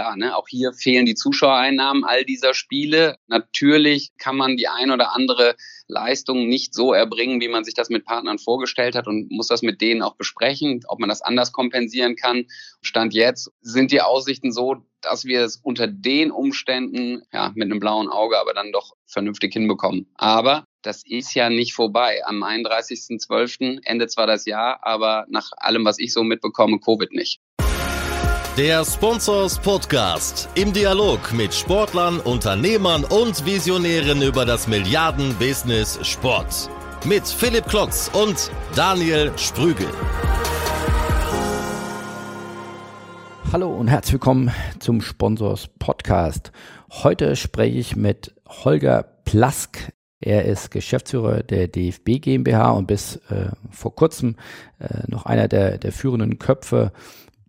klar, ne? auch hier fehlen die Zuschauereinnahmen all dieser Spiele. Natürlich kann man die ein oder andere Leistung nicht so erbringen, wie man sich das mit Partnern vorgestellt hat und muss das mit denen auch besprechen, ob man das anders kompensieren kann. Stand jetzt sind die Aussichten so, dass wir es unter den Umständen ja mit einem blauen Auge aber dann doch vernünftig hinbekommen. Aber das ist ja nicht vorbei. Am 31.12. endet zwar das Jahr, aber nach allem, was ich so mitbekomme, Covid nicht. Der Sponsors Podcast im Dialog mit Sportlern, Unternehmern und Visionären über das Milliarden-Business Sport. Mit Philipp Klotz und Daniel Sprügel. Hallo und herzlich willkommen zum Sponsors Podcast. Heute spreche ich mit Holger Plask. Er ist Geschäftsführer der DFB GmbH und bis äh, vor kurzem äh, noch einer der, der führenden Köpfe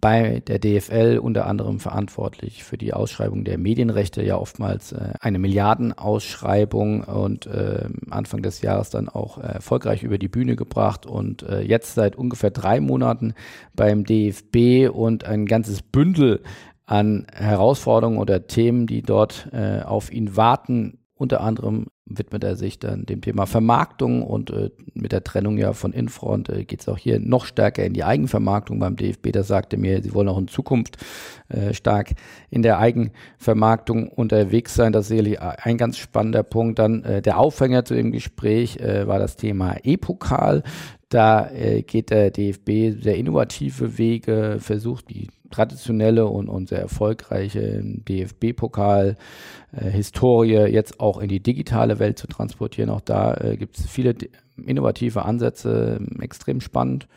bei der DFL unter anderem verantwortlich für die Ausschreibung der Medienrechte, ja oftmals äh, eine Milliardenausschreibung und äh, Anfang des Jahres dann auch erfolgreich über die Bühne gebracht und äh, jetzt seit ungefähr drei Monaten beim DFB und ein ganzes Bündel an Herausforderungen oder Themen, die dort äh, auf ihn warten, unter anderem widmet er sich dann dem Thema Vermarktung und äh, mit der Trennung ja von Infront äh, geht es auch hier noch stärker in die Eigenvermarktung beim DFB. Da sagte mir, sie wollen auch in Zukunft äh, stark in der Eigenvermarktung unterwegs sein. Das ist sicherlich ein ganz spannender Punkt. Dann äh, der Aufhänger zu dem Gespräch äh, war das Thema E-Pokal. Da äh, geht der DFB sehr innovative Wege, versucht die traditionelle und, und sehr erfolgreiche DFB-Pokal, äh, Historie jetzt auch in die digitale Welt zu transportieren. Auch da äh, gibt es viele innovative Ansätze, extrem spannend.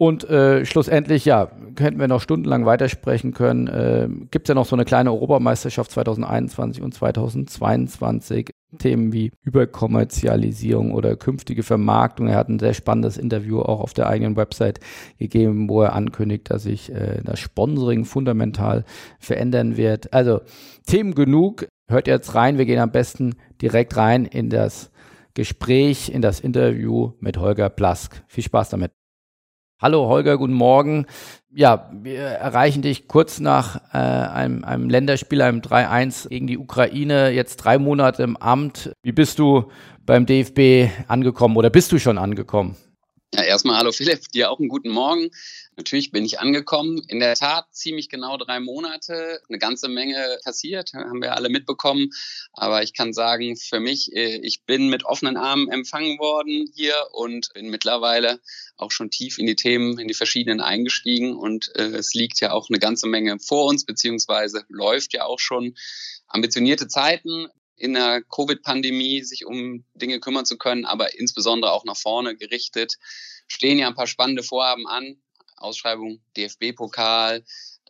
Und äh, schlussendlich, ja, könnten wir noch stundenlang weitersprechen können. Äh, Gibt es ja noch so eine kleine Europameisterschaft 2021 und 2022. Themen wie Überkommerzialisierung oder künftige Vermarktung. Er hat ein sehr spannendes Interview auch auf der eigenen Website gegeben, wo er ankündigt, dass sich äh, das Sponsoring fundamental verändern wird. Also Themen genug. Hört jetzt rein. Wir gehen am besten direkt rein in das Gespräch, in das Interview mit Holger Plask. Viel Spaß damit. Hallo Holger, guten Morgen. Ja, wir erreichen dich kurz nach äh, einem, einem Länderspiel, einem 3-1 gegen die Ukraine, jetzt drei Monate im Amt. Wie bist du beim DFB angekommen oder bist du schon angekommen? Ja, erstmal hallo Philipp, dir auch einen guten Morgen. Natürlich bin ich angekommen. In der Tat ziemlich genau drei Monate. Eine ganze Menge passiert, haben wir alle mitbekommen. Aber ich kann sagen, für mich, äh, ich bin mit offenen Armen empfangen worden hier und bin mittlerweile auch schon tief in die Themen, in die verschiedenen eingestiegen. Und äh, es liegt ja auch eine ganze Menge vor uns, beziehungsweise läuft ja auch schon ambitionierte Zeiten in der Covid-Pandemie sich um Dinge kümmern zu können, aber insbesondere auch nach vorne gerichtet. Stehen ja ein paar spannende Vorhaben an. Ausschreibung DFB-Pokal,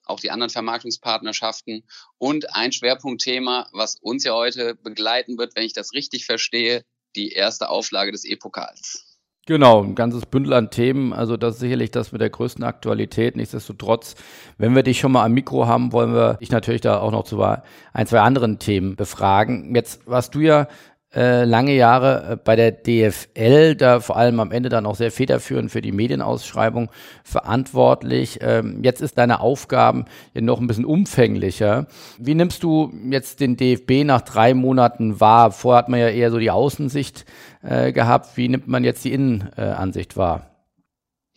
auch die anderen Vermarktungspartnerschaften und ein Schwerpunktthema, was uns ja heute begleiten wird, wenn ich das richtig verstehe, die erste Auflage des E-Pokals. Genau, ein ganzes Bündel an Themen. Also das ist sicherlich das mit der größten Aktualität. Nichtsdestotrotz, wenn wir dich schon mal am Mikro haben, wollen wir dich natürlich da auch noch zu ein, zwei anderen Themen befragen. Jetzt warst du ja äh, lange Jahre äh, bei der DFL, da vor allem am Ende dann auch sehr federführend für die Medienausschreibung verantwortlich. Ähm, jetzt ist deine Aufgaben ja noch ein bisschen umfänglicher. Wie nimmst du jetzt den DFB nach drei Monaten wahr? Vorher hat man ja eher so die Außensicht äh, gehabt. Wie nimmt man jetzt die Innenansicht wahr?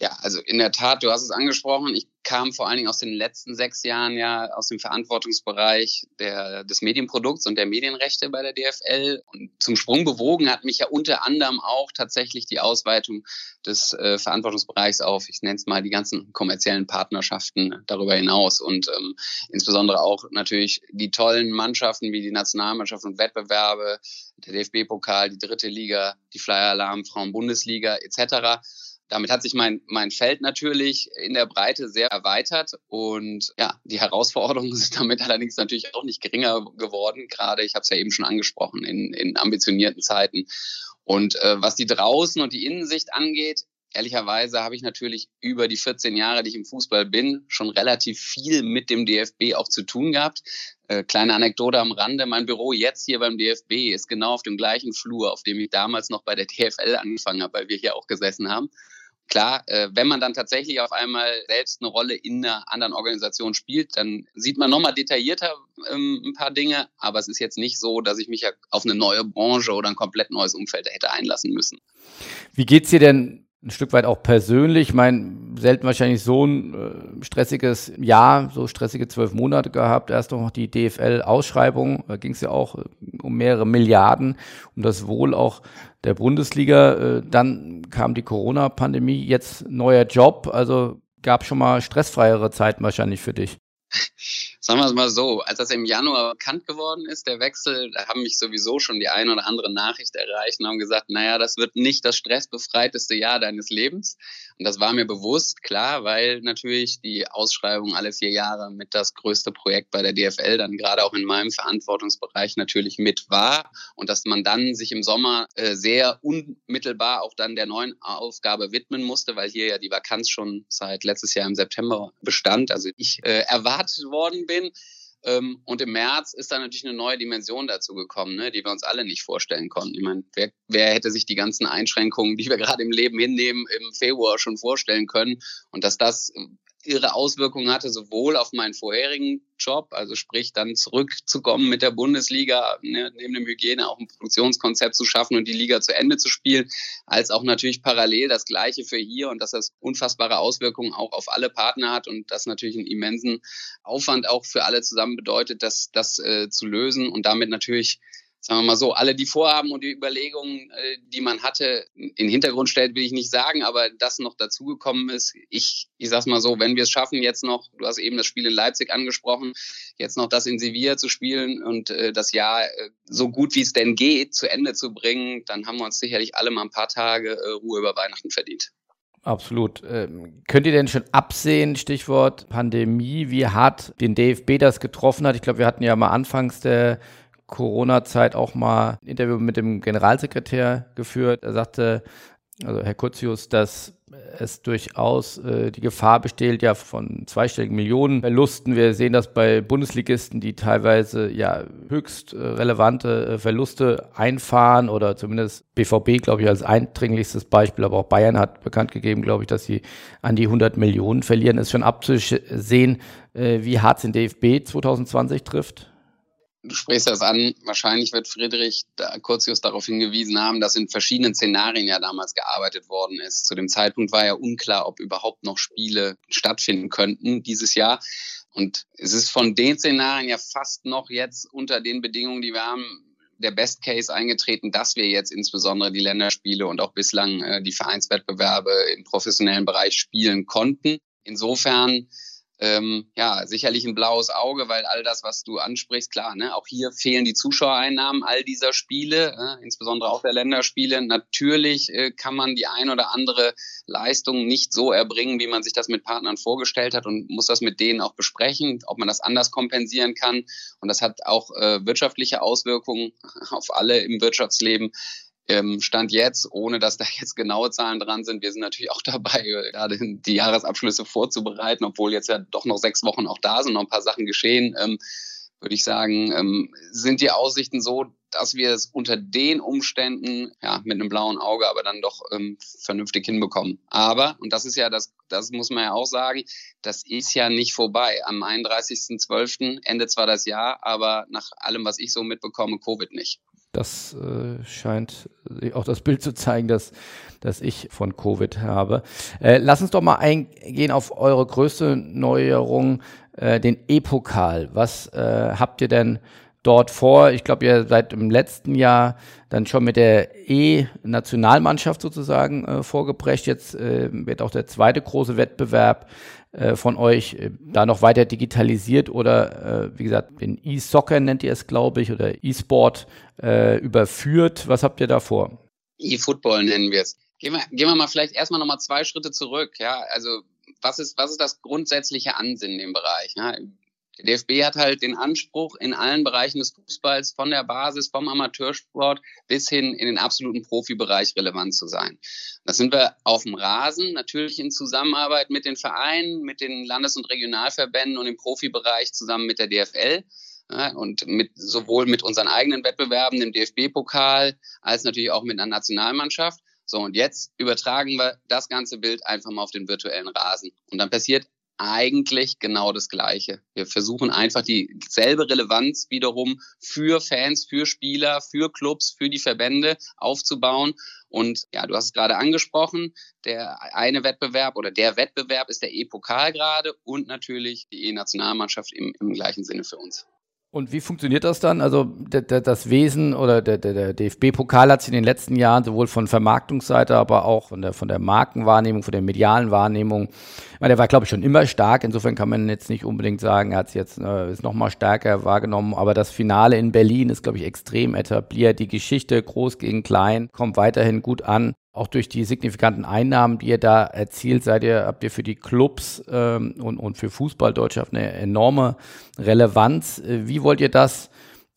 Ja, also in der Tat, du hast es angesprochen. Ich kam vor allen Dingen aus den letzten sechs Jahren ja aus dem Verantwortungsbereich der, des Medienprodukts und der Medienrechte bei der DFL. Und zum Sprung bewogen hat mich ja unter anderem auch tatsächlich die Ausweitung des äh, Verantwortungsbereichs auf, ich nenne es mal, die ganzen kommerziellen Partnerschaften darüber hinaus und ähm, insbesondere auch natürlich die tollen Mannschaften wie die Nationalmannschaft und Wettbewerbe, der DFB-Pokal, die dritte Liga, die Flyer Alarm, Frauen-Bundesliga etc damit hat sich mein, mein Feld natürlich in der Breite sehr erweitert und ja, die Herausforderungen sind damit allerdings natürlich auch nicht geringer geworden, gerade, ich habe es ja eben schon angesprochen, in, in ambitionierten Zeiten. Und äh, was die Draußen und die Innensicht angeht, ehrlicherweise habe ich natürlich über die 14 Jahre, die ich im Fußball bin, schon relativ viel mit dem DFB auch zu tun gehabt. Äh, kleine Anekdote am Rande, mein Büro jetzt hier beim DFB ist genau auf dem gleichen Flur, auf dem ich damals noch bei der DFL angefangen habe, weil wir hier auch gesessen haben. Klar, äh, wenn man dann tatsächlich auf einmal selbst eine Rolle in einer anderen Organisation spielt, dann sieht man nochmal detaillierter ähm, ein paar Dinge, aber es ist jetzt nicht so, dass ich mich ja auf eine neue Branche oder ein komplett neues Umfeld hätte einlassen müssen. Wie geht's dir denn ein Stück weit auch persönlich. Ich meine, selten wahrscheinlich so ein äh, stressiges Jahr, so stressige zwölf Monate gehabt. Erst noch die DFL-Ausschreibung, da ging es ja auch äh, um mehrere Milliarden, um das Wohl auch der Bundesliga. Äh, dann kam die Corona-Pandemie, jetzt neuer Job. Also gab schon mal stressfreiere Zeiten wahrscheinlich für dich. Sagen wir es mal so, als das im Januar bekannt geworden ist, der Wechsel, da haben mich sowieso schon die ein oder andere Nachricht erreicht und haben gesagt, naja, das wird nicht das stressbefreiteste Jahr deines Lebens. Und das war mir bewusst, klar, weil natürlich die Ausschreibung alle vier Jahre mit das größte Projekt bei der DFL dann gerade auch in meinem Verantwortungsbereich natürlich mit war und dass man dann sich im Sommer äh, sehr unmittelbar auch dann der neuen Aufgabe widmen musste, weil hier ja die Vakanz schon seit letztes Jahr im September bestand. Also ich äh, erwartet worden bin. Ähm, und im März ist da natürlich eine neue Dimension dazu gekommen, ne, die wir uns alle nicht vorstellen konnten. Ich meine, wer, wer hätte sich die ganzen Einschränkungen, die wir gerade im Leben hinnehmen, im Februar schon vorstellen können? Und dass das ihre Auswirkungen hatte, sowohl auf meinen vorherigen Job, also sprich dann zurückzukommen mit der Bundesliga, ne, neben dem Hygiene auch ein Produktionskonzept zu schaffen und die Liga zu Ende zu spielen, als auch natürlich parallel das Gleiche für hier und dass das unfassbare Auswirkungen auch auf alle Partner hat und das natürlich einen immensen Aufwand auch für alle zusammen bedeutet, das, das äh, zu lösen und damit natürlich sagen wir mal so, alle die Vorhaben und die Überlegungen, äh, die man hatte, in Hintergrund stellt, will ich nicht sagen, aber das noch dazugekommen ist. Ich, ich sag's mal so, wenn wir es schaffen, jetzt noch, du hast eben das Spiel in Leipzig angesprochen, jetzt noch das in Sevilla zu spielen und äh, das Jahr äh, so gut wie es denn geht zu Ende zu bringen, dann haben wir uns sicherlich alle mal ein paar Tage äh, Ruhe über Weihnachten verdient. Absolut. Ähm, könnt ihr denn schon absehen, Stichwort Pandemie, wie hart den DFB das getroffen hat? Ich glaube, wir hatten ja mal anfangs der Corona-Zeit auch mal ein Interview mit dem Generalsekretär geführt. Er sagte, also Herr Kurzius, dass es durchaus äh, die Gefahr besteht ja von zweistelligen Millionen Verlusten. Wir sehen das bei Bundesligisten, die teilweise ja höchst äh, relevante äh, Verluste einfahren oder zumindest BVB, glaube ich, als eindringlichstes Beispiel, aber auch Bayern hat bekannt gegeben, glaube ich, dass sie an die 100 Millionen verlieren. Ist schon abzusehen, äh, wie hart den DFB 2020 trifft du sprichst das an, wahrscheinlich wird Friedrich da Curtius darauf hingewiesen haben, dass in verschiedenen Szenarien ja damals gearbeitet worden ist. Zu dem Zeitpunkt war ja unklar, ob überhaupt noch Spiele stattfinden könnten dieses Jahr. Und es ist von den Szenarien ja fast noch jetzt unter den Bedingungen, die wir haben, der Best Case eingetreten, dass wir jetzt insbesondere die Länderspiele und auch bislang äh, die Vereinswettbewerbe im professionellen Bereich spielen konnten. Insofern ähm, ja, sicherlich ein blaues Auge, weil all das, was du ansprichst, klar, ne, auch hier fehlen die Zuschauereinnahmen all dieser Spiele, äh, insbesondere auch der Länderspiele. Natürlich äh, kann man die ein oder andere Leistung nicht so erbringen, wie man sich das mit Partnern vorgestellt hat und muss das mit denen auch besprechen, ob man das anders kompensieren kann. Und das hat auch äh, wirtschaftliche Auswirkungen auf alle im Wirtschaftsleben. Ähm, Stand jetzt, ohne dass da jetzt genaue Zahlen dran sind, wir sind natürlich auch dabei, gerade die Jahresabschlüsse vorzubereiten, obwohl jetzt ja doch noch sechs Wochen auch da sind, noch ein paar Sachen geschehen, ähm, würde ich sagen, ähm, sind die Aussichten so, dass wir es unter den Umständen, ja, mit einem blauen Auge, aber dann doch ähm, vernünftig hinbekommen. Aber, und das ist ja das, das muss man ja auch sagen, das ist ja nicht vorbei. Am 31.12. endet zwar das Jahr, aber nach allem, was ich so mitbekomme, Covid nicht. Das äh, scheint auch das Bild zu zeigen, dass, dass ich von Covid habe. Äh, lass uns doch mal eingehen auf eure größte Neuerung, äh, den E-Pokal. Was äh, habt ihr denn dort vor? Ich glaube, ihr seid im letzten Jahr dann schon mit der E-Nationalmannschaft sozusagen äh, vorgebrecht. Jetzt äh, wird auch der zweite große Wettbewerb äh, von euch äh, da noch weiter digitalisiert oder äh, wie gesagt, den E-Soccer nennt ihr es, glaube ich, oder E-Sport äh, überführt. Was habt ihr da vor? E-Football nennen wir es. Gehen wir, gehen wir mal vielleicht erstmal nochmal zwei Schritte zurück. Ja, also was ist, was ist das grundsätzliche Ansinnen im Bereich? Ja, DFB hat halt den Anspruch, in allen Bereichen des Fußballs, von der Basis, vom Amateursport bis hin in den absoluten Profibereich relevant zu sein. Da sind wir auf dem Rasen, natürlich in Zusammenarbeit mit den Vereinen, mit den Landes- und Regionalverbänden und im Profibereich zusammen mit der DFL. Und mit, sowohl mit unseren eigenen Wettbewerben, dem DFB-Pokal, als natürlich auch mit einer Nationalmannschaft So, und jetzt übertragen wir das ganze Bild einfach mal auf den virtuellen Rasen. Und dann passiert eigentlich genau das Gleiche. Wir versuchen einfach dieselbe Relevanz wiederum für Fans, für Spieler, für Clubs, für die Verbände aufzubauen. Und ja, du hast es gerade angesprochen, der eine Wettbewerb oder der Wettbewerb ist der E-Pokal gerade und natürlich die E-Nationalmannschaft im, im gleichen Sinne für uns. Und wie funktioniert das dann? Also das Wesen oder der, der DFB-Pokal hat sich in den letzten Jahren sowohl von Vermarktungsseite, aber auch von der, von der Markenwahrnehmung, von der medialen Wahrnehmung, ich meine, der war, glaube ich, schon immer stark. Insofern kann man jetzt nicht unbedingt sagen, er hat es jetzt äh, ist noch mal stärker wahrgenommen. Aber das Finale in Berlin ist, glaube ich, extrem etabliert. Die Geschichte groß gegen klein kommt weiterhin gut an auch durch die signifikanten Einnahmen, die ihr da erzielt, seid ihr, habt ihr für die Clubs ähm, und, und für Fußballdeutschland eine enorme Relevanz. Äh, wie wollt ihr das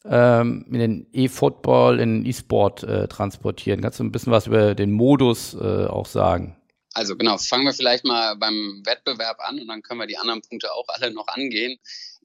ähm, in den E-Football, in den E-Sport äh, transportieren? Kannst du ein bisschen was über den Modus äh, auch sagen? Also genau, fangen wir vielleicht mal beim Wettbewerb an und dann können wir die anderen Punkte auch alle noch angehen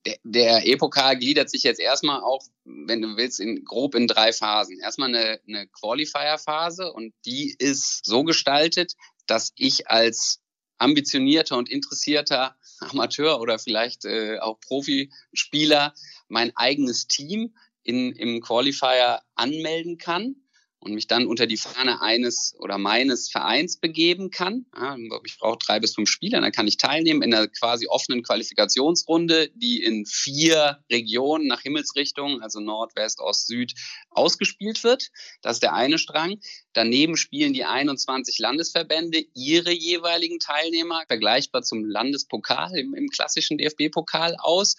der, der E-Pokal gliedert sich jetzt erstmal auch, wenn du willst, in, grob in drei Phasen. Erstmal eine, eine Qualifier-Phase und die ist so gestaltet, dass ich als ambitionierter und interessierter Amateur oder vielleicht äh, auch Profispieler mein eigenes Team in, im Qualifier anmelden kann und mich dann unter die Fahne eines oder meines Vereins begeben kann. Ja, ich brauche drei bis fünf Spieler, dann kann ich teilnehmen in einer quasi offenen Qualifikationsrunde, die in vier Regionen nach Himmelsrichtung, also Nord, West, Ost, Süd, ausgespielt wird. Das ist der eine Strang. Daneben spielen die 21 Landesverbände ihre jeweiligen Teilnehmer, vergleichbar zum Landespokal im, im klassischen DFB-Pokal aus.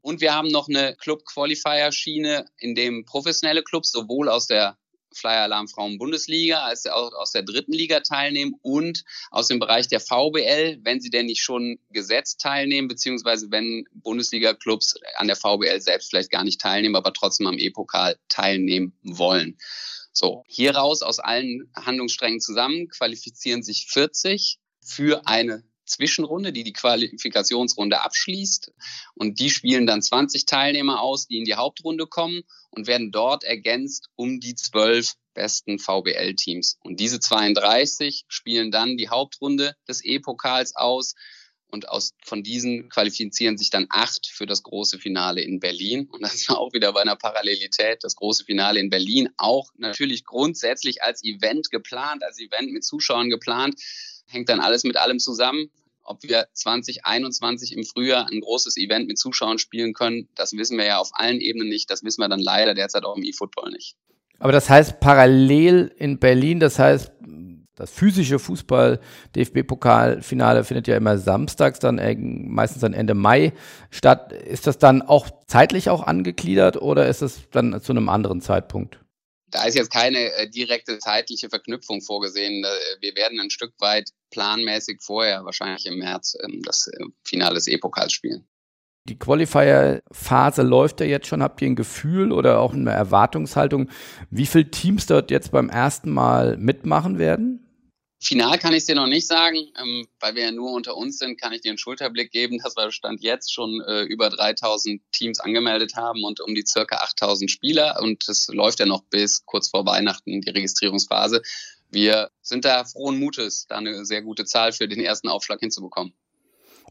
Und wir haben noch eine Club-Qualifier-Schiene, in dem professionelle Clubs sowohl aus der Flyer Alarm Frauen Bundesliga, als auch aus der dritten Liga teilnehmen und aus dem Bereich der VBL, wenn sie denn nicht schon gesetzt teilnehmen, beziehungsweise wenn Bundesliga-Clubs an der VBL selbst vielleicht gar nicht teilnehmen, aber trotzdem am E-Pokal teilnehmen wollen. So, hieraus aus allen Handlungssträngen zusammen qualifizieren sich 40 für eine Zwischenrunde, die die Qualifikationsrunde abschließt. Und die spielen dann 20 Teilnehmer aus, die in die Hauptrunde kommen und werden dort ergänzt um die zwölf besten VBL-Teams. Und diese 32 spielen dann die Hauptrunde des E-Pokals aus. Und aus, von diesen qualifizieren sich dann acht für das große Finale in Berlin. Und das ist auch wieder bei einer Parallelität. Das große Finale in Berlin auch natürlich grundsätzlich als Event geplant, als Event mit Zuschauern geplant hängt dann alles mit allem zusammen. Ob wir 2021 im Frühjahr ein großes Event mit Zuschauern spielen können, das wissen wir ja auf allen Ebenen nicht. Das wissen wir dann leider derzeit auch im E-Football nicht. Aber das heißt parallel in Berlin, das heißt, das physische Fußball-DFB-Pokalfinale findet ja immer samstags, dann meistens dann Ende Mai statt. Ist das dann auch zeitlich auch angegliedert oder ist es dann zu einem anderen Zeitpunkt? Da ist jetzt keine äh, direkte zeitliche Verknüpfung vorgesehen. Wir werden ein Stück weit planmäßig vorher, wahrscheinlich im März, ähm, das äh, Finale des E-Pokals spielen. Die Qualifier-Phase läuft ja jetzt schon. Habt ihr ein Gefühl oder auch eine Erwartungshaltung, wie viele Teams dort jetzt beim ersten Mal mitmachen werden? Final kann ich es dir noch nicht sagen, ähm, weil wir ja nur unter uns sind, kann ich dir einen Schulterblick geben, dass wir Stand jetzt schon äh, über 3000 Teams angemeldet haben und um die circa 8000 Spieler und es läuft ja noch bis kurz vor Weihnachten die Registrierungsphase. Wir sind da frohen Mutes, da eine sehr gute Zahl für den ersten Aufschlag hinzubekommen.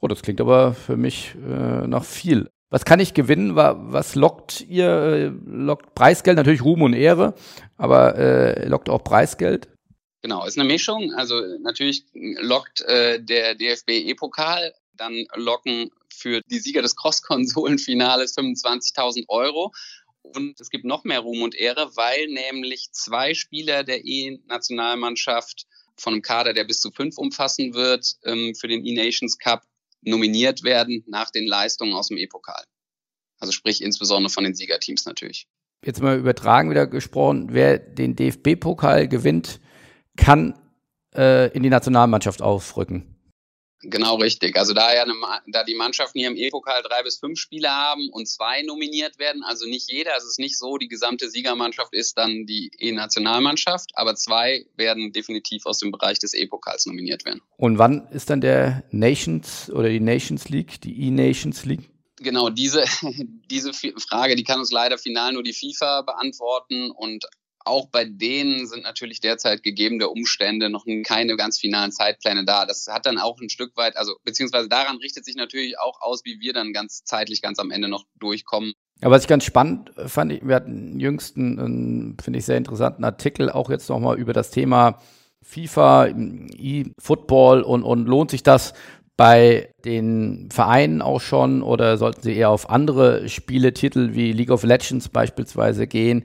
Oh, das klingt aber für mich äh, nach viel. Was kann ich gewinnen? Was lockt ihr? Äh, lockt Preisgeld, natürlich Ruhm und Ehre, aber äh, lockt auch Preisgeld? Genau, ist eine Mischung. Also natürlich lockt äh, der DFB E-Pokal, dann locken für die Sieger des Cross-Konsolen-Finales 25.000 Euro. Und es gibt noch mehr Ruhm und Ehre, weil nämlich zwei Spieler der E-Nationalmannschaft von einem Kader, der bis zu fünf umfassen wird, ähm, für den E-Nations Cup nominiert werden nach den Leistungen aus dem E-Pokal. Also sprich insbesondere von den Siegerteams natürlich. Jetzt mal übertragen wieder gesprochen, wer den DFB-Pokal gewinnt, kann äh, in die Nationalmannschaft aufrücken. Genau richtig. Also da, ja eine, da die Mannschaften hier im E-Pokal drei bis fünf Spieler haben und zwei nominiert werden, also nicht jeder, also es ist nicht so, die gesamte Siegermannschaft ist dann die E-Nationalmannschaft, aber zwei werden definitiv aus dem Bereich des E-Pokals nominiert werden. Und wann ist dann der Nations oder die Nations League, die E-Nations League? Genau, diese, diese Frage, die kann uns leider final nur die FIFA beantworten und auch bei denen sind natürlich derzeit gegebene Umstände noch keine ganz finalen Zeitpläne da. Das hat dann auch ein Stück weit, also beziehungsweise daran richtet sich natürlich auch aus, wie wir dann ganz zeitlich ganz am Ende noch durchkommen. Ja, was ich ganz spannend fand, wir hatten jüngsten, finde ich, sehr interessanten Artikel auch jetzt nochmal über das Thema FIFA, E-Football und, und lohnt sich das bei den Vereinen auch schon oder sollten sie eher auf andere Spieletitel wie League of Legends beispielsweise gehen?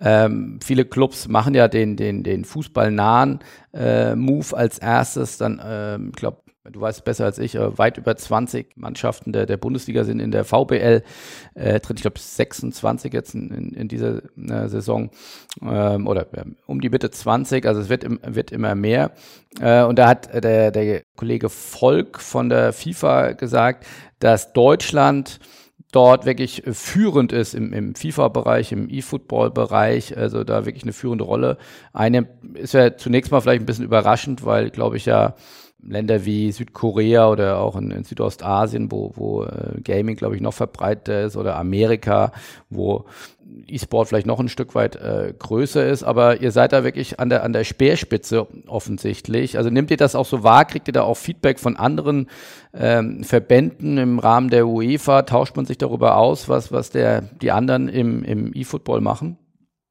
Ähm, viele Clubs machen ja den, den, den fußballnahen äh, Move als erstes. Dann, ähm, ich glaube, du weißt besser als ich, äh, weit über 20 Mannschaften der, der Bundesliga sind in der VBL äh, drin. Ich glaube 26 jetzt in, in, dieser äh, Saison ähm, oder äh, um die Mitte 20. Also es wird, im, wird immer mehr. Äh, und da hat der, der Kollege Volk von der FIFA gesagt, dass Deutschland dort wirklich führend ist im, im FIFA-Bereich, im E-Football-Bereich, also da wirklich eine führende Rolle einnimmt, ist ja zunächst mal vielleicht ein bisschen überraschend, weil, glaube ich, ja Länder wie Südkorea oder auch in, in Südostasien, wo, wo äh, Gaming, glaube ich, noch verbreiteter ist, oder Amerika, wo E-Sport vielleicht noch ein Stück weit äh, größer ist, aber ihr seid da wirklich an der, an der Speerspitze offensichtlich. Also nehmt ihr das auch so wahr? Kriegt ihr da auch Feedback von anderen ähm, Verbänden im Rahmen der UEFA? Tauscht man sich darüber aus, was, was der, die anderen im, im E-Football machen?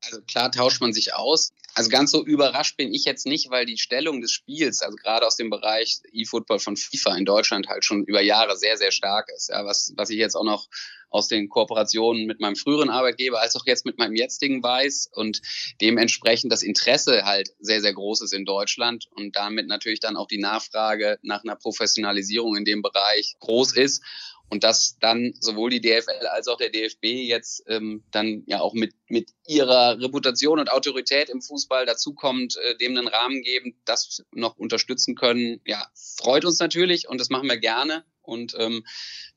Also klar tauscht man sich aus. Also ganz so überrascht bin ich jetzt nicht, weil die Stellung des Spiels, also gerade aus dem Bereich E-Football von FIFA in Deutschland halt schon über Jahre sehr, sehr stark ist. Ja, was, was ich jetzt auch noch aus den Kooperationen mit meinem früheren Arbeitgeber als auch jetzt mit meinem jetzigen weiß und dementsprechend das Interesse halt sehr, sehr groß ist in Deutschland und damit natürlich dann auch die Nachfrage nach einer Professionalisierung in dem Bereich groß ist und dass dann sowohl die DFL als auch der DFB jetzt ähm, dann ja auch mit, mit ihrer Reputation und Autorität im Fußball dazukommt, äh, dem einen Rahmen geben, das noch unterstützen können, ja, freut uns natürlich und das machen wir gerne. Und ähm,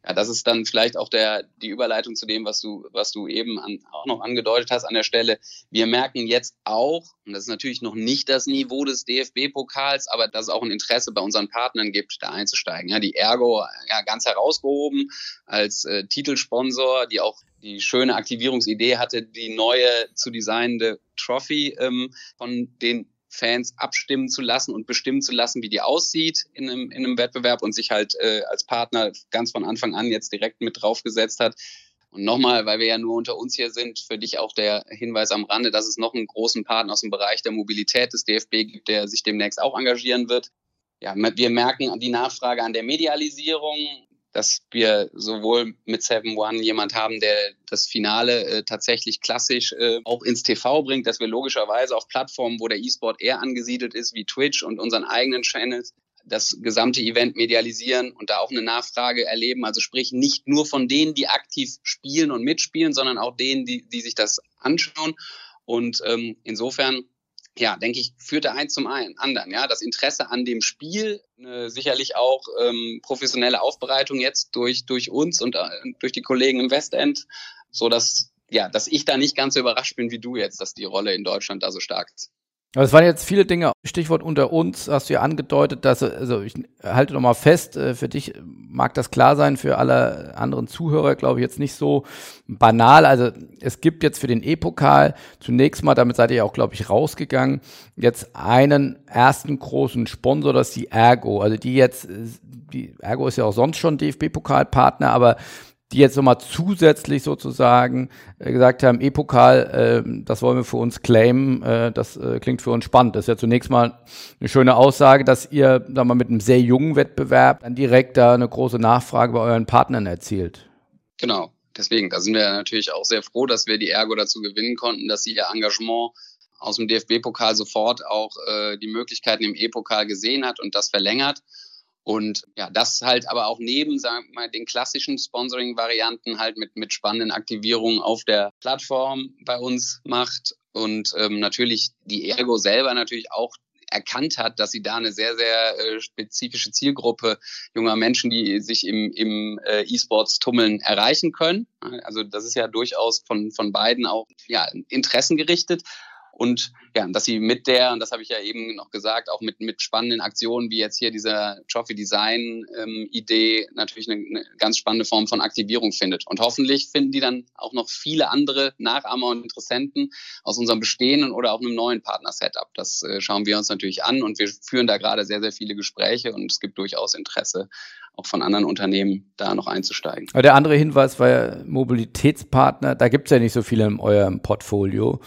ja, das ist dann vielleicht auch der, die Überleitung zu dem, was du, was du eben an, auch noch angedeutet hast an der Stelle. Wir merken jetzt auch, und das ist natürlich noch nicht das Niveau des DFB-Pokals, aber dass es auch ein Interesse bei unseren Partnern gibt, da einzusteigen. Ja, die Ergo ja, ganz herausgehoben als äh, Titelsponsor, die auch die schöne Aktivierungsidee hatte, die neue zu designende Trophy ähm, von den Fans abstimmen zu lassen und bestimmen zu lassen, wie die aussieht in einem, in einem Wettbewerb und sich halt äh, als Partner ganz von Anfang an jetzt direkt mit draufgesetzt hat. Und nochmal, weil wir ja nur unter uns hier sind, für dich auch der Hinweis am Rande, dass es noch einen großen Partner aus dem Bereich der Mobilität des DFB gibt, der sich demnächst auch engagieren wird. Ja, wir merken die Nachfrage an der Medialisierung dass wir sowohl mit Seven One jemand haben, der das Finale äh, tatsächlich klassisch äh, auch ins TV bringt, dass wir logischerweise auf Plattformen, wo der E-Sport eher angesiedelt ist, wie Twitch und unseren eigenen Channels, das gesamte Event medialisieren und da auch eine Nachfrage erleben. Also sprich nicht nur von denen, die aktiv spielen und mitspielen, sondern auch denen, die, die sich das anschauen. Und ähm, insofern ja, denke ich, führte eins zum anderen. Ja, das Interesse an dem Spiel, äh, sicherlich auch ähm, professionelle Aufbereitung jetzt durch durch uns und äh, durch die Kollegen im Westend, so dass ja, dass ich da nicht ganz so überrascht bin wie du jetzt, dass die Rolle in Deutschland da so stark ist. Aber es waren jetzt viele Dinge, Stichwort unter uns, hast du ja angedeutet, dass, also ich halte nochmal fest, äh, für dich mag das klar sein, für alle anderen Zuhörer glaube ich jetzt nicht so banal. Also es gibt jetzt für den E-Pokal zunächst mal, damit seid ihr ja auch glaube ich rausgegangen, jetzt einen ersten großen Sponsor, das ist die Ergo. Also die jetzt, die Ergo ist ja auch sonst schon DFB-Pokalpartner, aber die jetzt nochmal zusätzlich sozusagen äh, gesagt haben, E-Pokal, äh, das wollen wir für uns claimen, äh, das äh, klingt für uns spannend. Das ist ja zunächst mal eine schöne Aussage, dass ihr da mal mit einem sehr jungen Wettbewerb dann direkt da eine große Nachfrage bei euren Partnern erzielt. Genau, deswegen, da sind wir natürlich auch sehr froh, dass wir die Ergo dazu gewinnen konnten, dass sie ihr Engagement aus dem DFB-Pokal sofort auch äh, die Möglichkeiten im E-Pokal gesehen hat und das verlängert. Und ja, das halt aber auch neben, sagen wir mal, den klassischen Sponsoring-Varianten halt mit, mit spannenden Aktivierungen auf der Plattform bei uns macht und ähm, natürlich die Ergo selber natürlich auch erkannt hat, dass sie da eine sehr, sehr äh, spezifische Zielgruppe junger Menschen, die sich im, im äh, E-Sports tummeln, erreichen können. Also das ist ja durchaus von, von beiden auch ja, interessengerichtet. Und ja, dass sie mit der, und das habe ich ja eben noch gesagt, auch mit, mit spannenden Aktionen wie jetzt hier dieser Trophy Design ähm, Idee natürlich eine, eine ganz spannende Form von Aktivierung findet. Und hoffentlich finden die dann auch noch viele andere Nachahmer und Interessenten aus unserem bestehenden oder auch einem neuen Partner-Setup. Das äh, schauen wir uns natürlich an und wir führen da gerade sehr, sehr viele Gespräche und es gibt durchaus Interesse auch von anderen Unternehmen da noch einzusteigen. Aber der andere Hinweis war ja Mobilitätspartner. Da gibt es ja nicht so viele in eurem Portfolio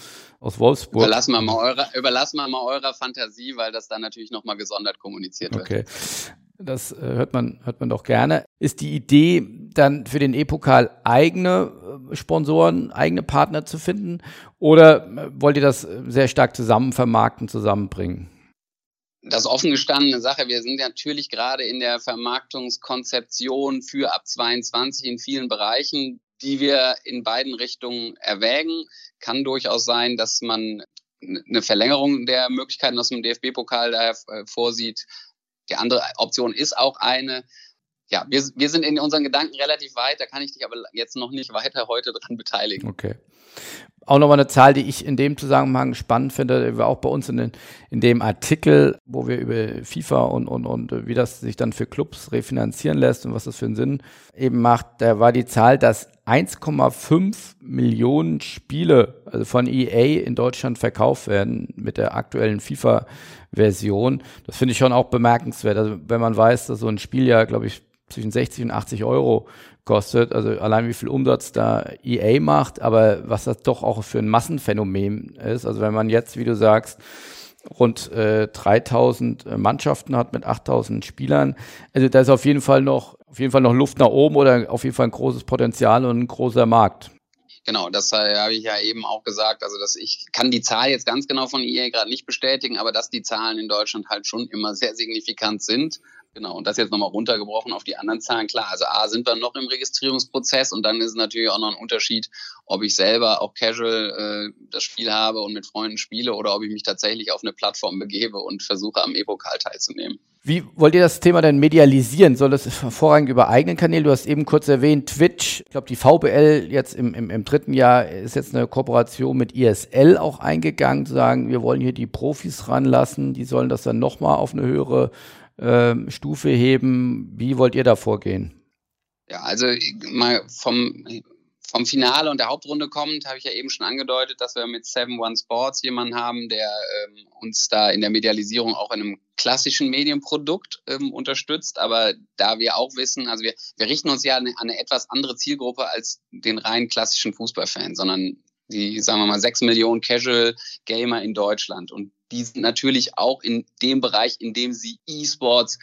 aus Wolfsburg. Überlassen wir mal eurer, überlassen wir mal eurer Fantasie, weil das dann natürlich nochmal gesondert kommuniziert wird. Okay. Das äh, hört man, hört man doch gerne. Ist die Idee dann für den E-Pokal eigene äh, Sponsoren, eigene Partner zu finden? Oder äh, wollt ihr das sehr stark zusammen vermarkten, zusammenbringen? das offen gestandene Sache. Wir sind natürlich gerade in der Vermarktungskonzeption für ab 22 in vielen Bereichen, die wir in beiden Richtungen erwägen. Kann durchaus sein, dass man eine Verlängerung der Möglichkeiten aus dem DFB-Pokal daher äh, vorsieht. Die andere Option ist auch eine, ja, wir, wir sind in unseren Gedanken relativ weit, da kann ich dich aber jetzt noch nicht weiter heute dran beteiligen. Okay. Auch nochmal eine Zahl, die ich in dem Zusammenhang spannend finde, war auch bei uns in, den, in dem Artikel, wo wir über FIFA und, und, und wie das sich dann für Clubs refinanzieren lässt und was das für einen Sinn eben macht, da war die Zahl, dass 1,5 Millionen Spiele also von EA in Deutschland verkauft werden mit der aktuellen FIFA-Version. Das finde ich schon auch bemerkenswert. Also wenn man weiß, dass so ein Spiel ja, glaube ich, zwischen 60 und 80 Euro kostet, also allein wie viel Umsatz da EA macht, aber was das doch auch für ein Massenphänomen ist. Also wenn man jetzt, wie du sagst, rund äh, 3000 Mannschaften hat mit 8000 Spielern, also da ist auf jeden Fall noch auf jeden Fall noch Luft nach oben oder auf jeden Fall ein großes Potenzial und ein großer Markt. Genau, das äh, habe ich ja eben auch gesagt. Also, dass ich kann die Zahl jetzt ganz genau von EA gerade nicht bestätigen, aber dass die Zahlen in Deutschland halt schon immer sehr signifikant sind. Genau, und das jetzt nochmal runtergebrochen auf die anderen Zahlen. Klar, also A, sind wir noch im Registrierungsprozess und dann ist es natürlich auch noch ein Unterschied, ob ich selber auch casual äh, das Spiel habe und mit Freunden spiele oder ob ich mich tatsächlich auf eine Plattform begebe und versuche, am E-Pokal teilzunehmen. Wie wollt ihr das Thema denn medialisieren? Soll das vorrangig über eigenen Kanäle? Du hast eben kurz erwähnt, Twitch. Ich glaube, die VBL jetzt im, im, im dritten Jahr ist jetzt eine Kooperation mit ISL auch eingegangen, zu sagen, wir wollen hier die Profis ranlassen, die sollen das dann nochmal auf eine höhere ähm, Stufe heben. Wie wollt ihr da vorgehen? Ja, also mal vom, vom Finale und der Hauptrunde kommend, habe ich ja eben schon angedeutet, dass wir mit Seven One Sports jemanden haben, der ähm, uns da in der Medialisierung auch in einem klassischen Medienprodukt ähm, unterstützt. Aber da wir auch wissen, also wir, wir richten uns ja an eine, an eine etwas andere Zielgruppe als den rein klassischen Fußballfan, sondern die, sagen wir mal, sechs Millionen Casual Gamer in Deutschland. Und die sind natürlich auch in dem Bereich, in dem sie E-Sports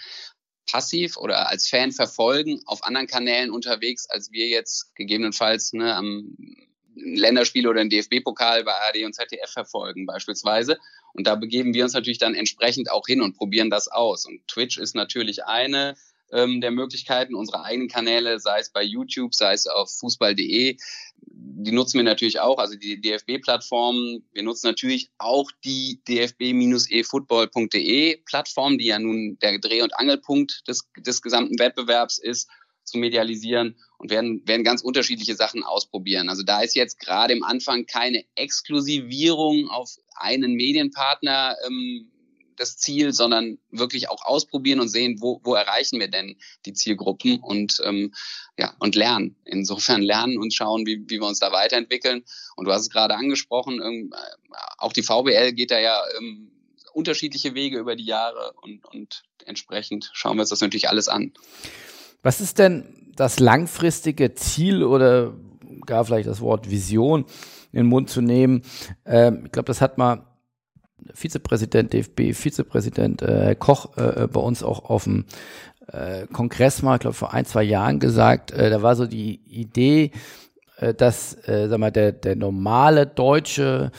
passiv oder als Fan verfolgen, auf anderen Kanälen unterwegs, als wir jetzt gegebenenfalls ne, am Länderspiel oder den DFB-Pokal bei ARD und ZDF verfolgen beispielsweise. Und da begeben wir uns natürlich dann entsprechend auch hin und probieren das aus. Und Twitch ist natürlich eine ähm, der Möglichkeiten, unsere eigenen Kanäle, sei es bei YouTube, sei es auf fußball.de, die nutzen wir natürlich auch, also die DFB-Plattform. Wir nutzen natürlich auch die dfb-efootball.de Plattform, die ja nun der Dreh- und Angelpunkt des, des gesamten Wettbewerbs ist, zu medialisieren und werden, werden ganz unterschiedliche Sachen ausprobieren. Also da ist jetzt gerade im Anfang keine Exklusivierung auf einen Medienpartner ähm, das Ziel, sondern wirklich auch ausprobieren und sehen, wo, wo erreichen wir denn die Zielgruppen und, ähm, ja, und lernen. Insofern lernen und schauen, wie, wie wir uns da weiterentwickeln. Und du hast es gerade angesprochen, ähm, auch die VBL geht da ja ähm, unterschiedliche Wege über die Jahre und, und entsprechend schauen wir uns das natürlich alles an. Was ist denn das langfristige Ziel oder gar vielleicht das Wort Vision in den Mund zu nehmen? Ähm, ich glaube, das hat mal Vizepräsident DFB, Vizepräsident äh, Koch äh, bei uns auch auf dem äh, Kongress mal, ich glaube vor ein, zwei Jahren gesagt, äh, da war so die Idee, äh, dass, äh, sag mal, der, der normale deutsche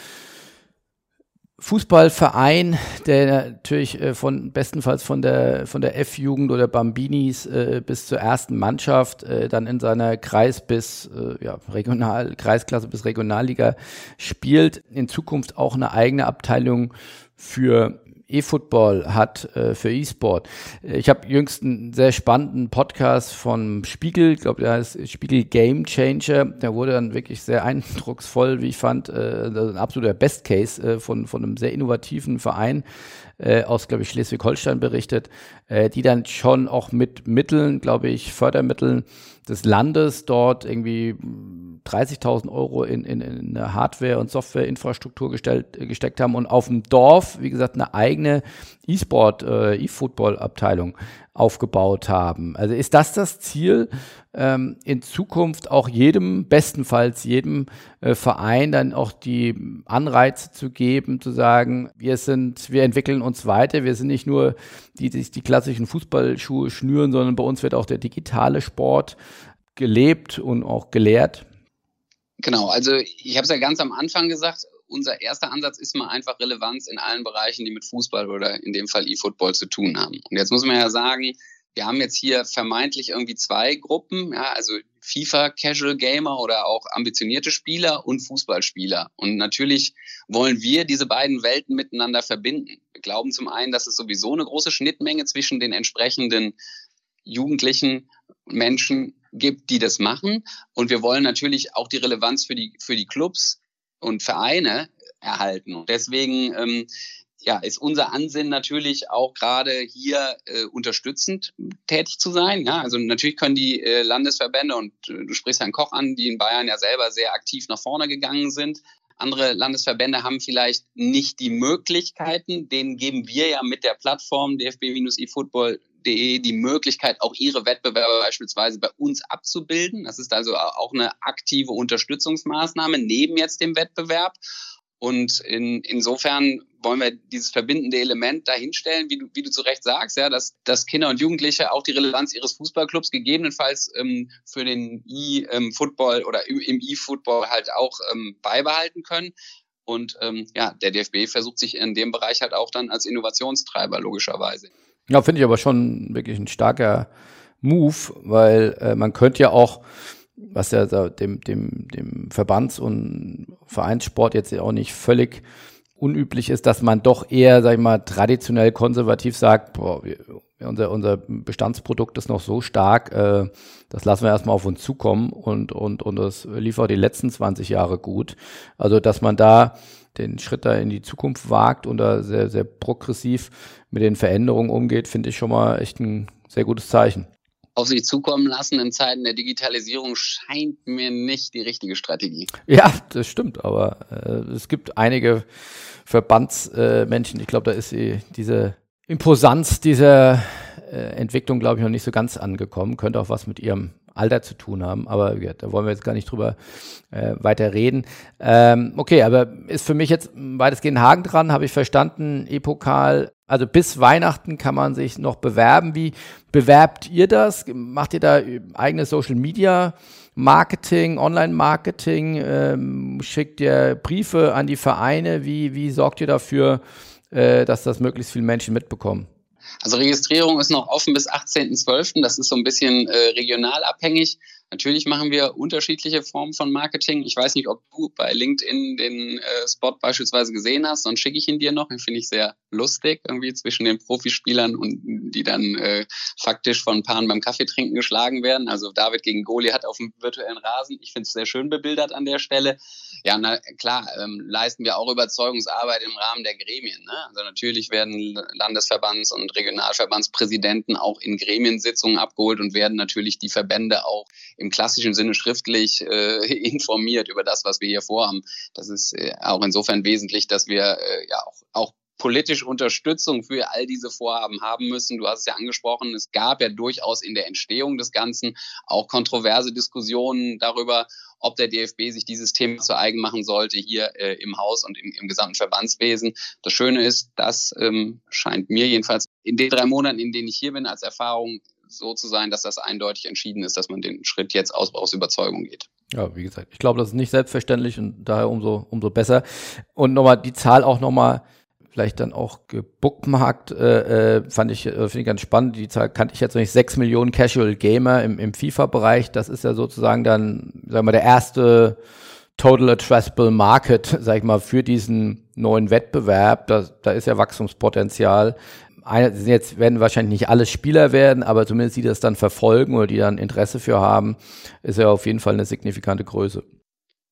Fußballverein, der natürlich äh, von bestenfalls von der von der F-Jugend oder Bambinis äh, bis zur ersten Mannschaft äh, dann in seiner Kreis bis äh, ja, Regional Kreisklasse bis Regionalliga spielt, in Zukunft auch eine eigene Abteilung für E-Football hat äh, für E-Sport. Ich habe jüngst einen sehr spannenden Podcast von Spiegel, ich glaube, der heißt Spiegel Game Changer. Der wurde dann wirklich sehr eindrucksvoll, wie ich fand, äh, ein absoluter Best Case äh, von, von einem sehr innovativen Verein äh, aus, glaube ich, Schleswig-Holstein berichtet, äh, die dann schon auch mit Mitteln, glaube ich, Fördermitteln des Landes dort irgendwie 30.000 Euro in, in, in eine Hardware- und Softwareinfrastruktur gestellt, gesteckt haben und auf dem Dorf, wie gesagt, eine eigene E-Sport, äh, E-Football-Abteilung aufgebaut haben. Also ist das das Ziel, ähm, in Zukunft auch jedem, bestenfalls jedem äh, Verein dann auch die Anreize zu geben, zu sagen, wir sind, wir entwickeln uns weiter, wir sind nicht nur die, die die klassischen Fußballschuhe schnüren, sondern bei uns wird auch der digitale Sport gelebt und auch gelehrt. Genau, also ich habe es ja ganz am Anfang gesagt, unser erster Ansatz ist mal einfach Relevanz in allen Bereichen, die mit Fußball oder in dem Fall E-Football zu tun haben. Und jetzt muss man ja sagen, wir haben jetzt hier vermeintlich irgendwie zwei Gruppen, ja, also FIFA Casual Gamer oder auch ambitionierte Spieler und Fußballspieler. Und natürlich wollen wir diese beiden Welten miteinander verbinden. Wir glauben zum einen, dass es sowieso eine große Schnittmenge zwischen den entsprechenden jugendlichen Menschen gibt, die das machen. Und wir wollen natürlich auch die Relevanz für die, für die Clubs und Vereine erhalten. Und deswegen ähm, ja, ist unser Ansinnen natürlich auch gerade hier äh, unterstützend tätig zu sein. Ja, also natürlich können die äh, Landesverbände und äh, du sprichst Herrn Koch an, die in Bayern ja selber sehr aktiv nach vorne gegangen sind. Andere Landesverbände haben vielleicht nicht die Möglichkeiten. Denen geben wir ja mit der Plattform dfb-efootball de die Möglichkeit, auch ihre Wettbewerber beispielsweise bei uns abzubilden. Das ist also auch eine aktive Unterstützungsmaßnahme neben jetzt dem Wettbewerb. Und in, insofern wollen wir dieses verbindende Element dahinstellen, wie du, wie du zu Recht sagst, ja, dass, dass Kinder und Jugendliche auch die Relevanz ihres Fußballclubs gegebenenfalls ähm, für den E-Football oder im E-Football halt auch ähm, beibehalten können. Und ähm, ja, der DFB versucht sich in dem Bereich halt auch dann als Innovationstreiber logischerweise. Ja, finde ich aber schon wirklich ein starker Move, weil äh, man könnte ja auch, was ja dem, dem, dem Verbands- und Vereinssport jetzt auch nicht völlig unüblich ist, dass man doch eher, sag ich mal, traditionell konservativ sagt, boah, wir, unser, unser Bestandsprodukt ist noch so stark, äh, das lassen wir erstmal auf uns zukommen und, und, und das lief auch die letzten 20 Jahre gut. Also, dass man da den Schritt da in die Zukunft wagt und da sehr, sehr progressiv mit den Veränderungen umgeht, finde ich schon mal echt ein sehr gutes Zeichen. Auf sich zukommen lassen in Zeiten der Digitalisierung scheint mir nicht die richtige Strategie. Ja, das stimmt, aber äh, es gibt einige Verbandsmenschen, äh, ich glaube, da ist die, diese Imposanz dieser äh, Entwicklung, glaube ich, noch nicht so ganz angekommen. Könnte auch was mit ihrem Alter zu tun haben. Aber ja, da wollen wir jetzt gar nicht drüber äh, weiter reden. Ähm, okay, aber ist für mich jetzt weitestgehend Haken dran, habe ich verstanden. E-Pokal, also bis Weihnachten kann man sich noch bewerben. Wie bewerbt ihr das? Macht ihr da eigene Social Media? Marketing, Online-Marketing, ähm, schickt ihr Briefe an die Vereine, wie, wie sorgt ihr dafür, äh, dass das möglichst viele Menschen mitbekommen? Also Registrierung ist noch offen bis 18.12. Das ist so ein bisschen äh, regional abhängig. Natürlich machen wir unterschiedliche Formen von Marketing. Ich weiß nicht, ob du bei LinkedIn den äh, Spot beispielsweise gesehen hast, sonst schicke ich ihn dir noch. Den finde ich sehr lustig, irgendwie zwischen den Profispielern und die dann äh, faktisch von Paaren beim Kaffeetrinken geschlagen werden. Also David gegen Goliath auf dem virtuellen Rasen. Ich finde es sehr schön bebildert an der Stelle. Ja, na, klar, ähm, leisten wir auch Überzeugungsarbeit im Rahmen der Gremien. Ne? Also natürlich werden Landesverbands- und Regionalverbandspräsidenten auch in Gremiensitzungen abgeholt und werden natürlich die Verbände auch im klassischen Sinne schriftlich äh, informiert über das, was wir hier vorhaben. Das ist äh, auch insofern wesentlich, dass wir äh, ja auch, auch politische Unterstützung für all diese Vorhaben haben müssen. Du hast es ja angesprochen, es gab ja durchaus in der Entstehung des Ganzen auch kontroverse Diskussionen darüber, ob der DFB sich dieses Thema zu eigen machen sollte hier äh, im Haus und im, im, gesamten Verbandswesen. Das Schöne ist, das ähm, scheint mir jedenfalls in den drei Monaten, in denen ich hier bin, als Erfahrung so zu sein, dass das eindeutig entschieden ist, dass man den Schritt jetzt aus, aus Überzeugung geht. Ja, wie gesagt, ich glaube, das ist nicht selbstverständlich und daher umso, umso besser. Und nochmal die Zahl auch nochmal vielleicht dann auch gebookmarkt, äh, äh, fand ich, äh, finde ich ganz spannend. Die Zahl kannte ich jetzt noch nicht. Sechs Millionen Casual Gamer im, im FIFA-Bereich. Das ist ja sozusagen dann, sagen wir, der erste Total Addressable Market, sag ich mal, für diesen neuen Wettbewerb. Da, da ist ja Wachstumspotenzial. Jetzt werden wahrscheinlich nicht alle Spieler werden, aber zumindest die das dann verfolgen oder die dann Interesse für haben, ist ja auf jeden Fall eine signifikante Größe.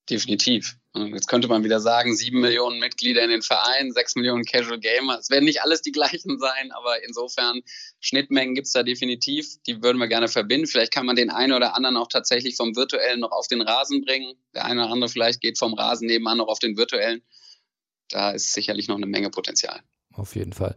Definitiv. Jetzt könnte man wieder sagen, sieben Millionen Mitglieder in den Vereinen, sechs Millionen Casual Gamer. Es werden nicht alles die gleichen sein, aber insofern Schnittmengen gibt's da definitiv. Die würden wir gerne verbinden. Vielleicht kann man den einen oder anderen auch tatsächlich vom virtuellen noch auf den Rasen bringen. Der eine oder andere vielleicht geht vom Rasen nebenan noch auf den virtuellen. Da ist sicherlich noch eine Menge Potenzial. Auf jeden Fall.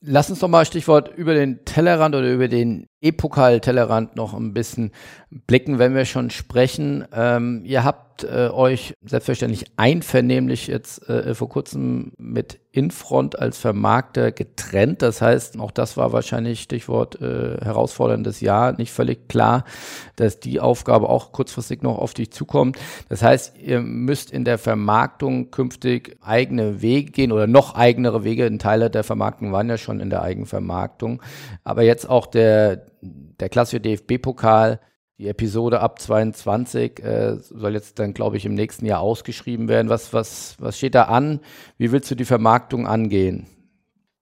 Lass uns doch mal Stichwort über den Tellerrand oder über den E-Pokal-Tellerrand noch ein bisschen blicken, wenn wir schon sprechen. Ähm, ihr habt äh, euch selbstverständlich einvernehmlich jetzt äh, vor kurzem mit Infront als Vermarkter getrennt. Das heißt, auch das war wahrscheinlich Stichwort äh, herausforderndes Jahr, nicht völlig klar, dass die Aufgabe auch kurzfristig noch auf dich zukommt. Das heißt, ihr müsst in der Vermarktung künftig eigene Wege gehen oder noch eigenere Wege. Ein Teil der Vermarktung waren ja schon in der Eigenvermarktung. Aber jetzt auch der, der klassische DFB-Pokal die Episode ab 22 äh, soll jetzt dann, glaube ich, im nächsten Jahr ausgeschrieben werden. Was, was, was steht da an? Wie willst du die Vermarktung angehen?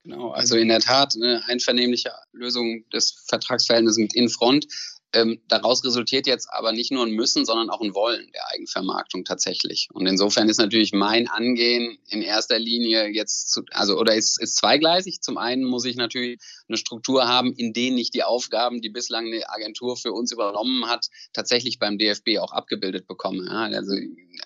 Genau, also in der Tat eine einvernehmliche Lösung des Vertragsverhältnisses mit Infront. Ähm, daraus resultiert jetzt aber nicht nur ein Müssen, sondern auch ein Wollen der Eigenvermarktung tatsächlich. Und insofern ist natürlich mein Angehen in erster Linie jetzt, zu, also oder ist, ist zweigleisig. Zum einen muss ich natürlich eine Struktur haben, in denen ich die Aufgaben, die bislang eine Agentur für uns übernommen hat, tatsächlich beim DFB auch abgebildet bekomme. Ja, also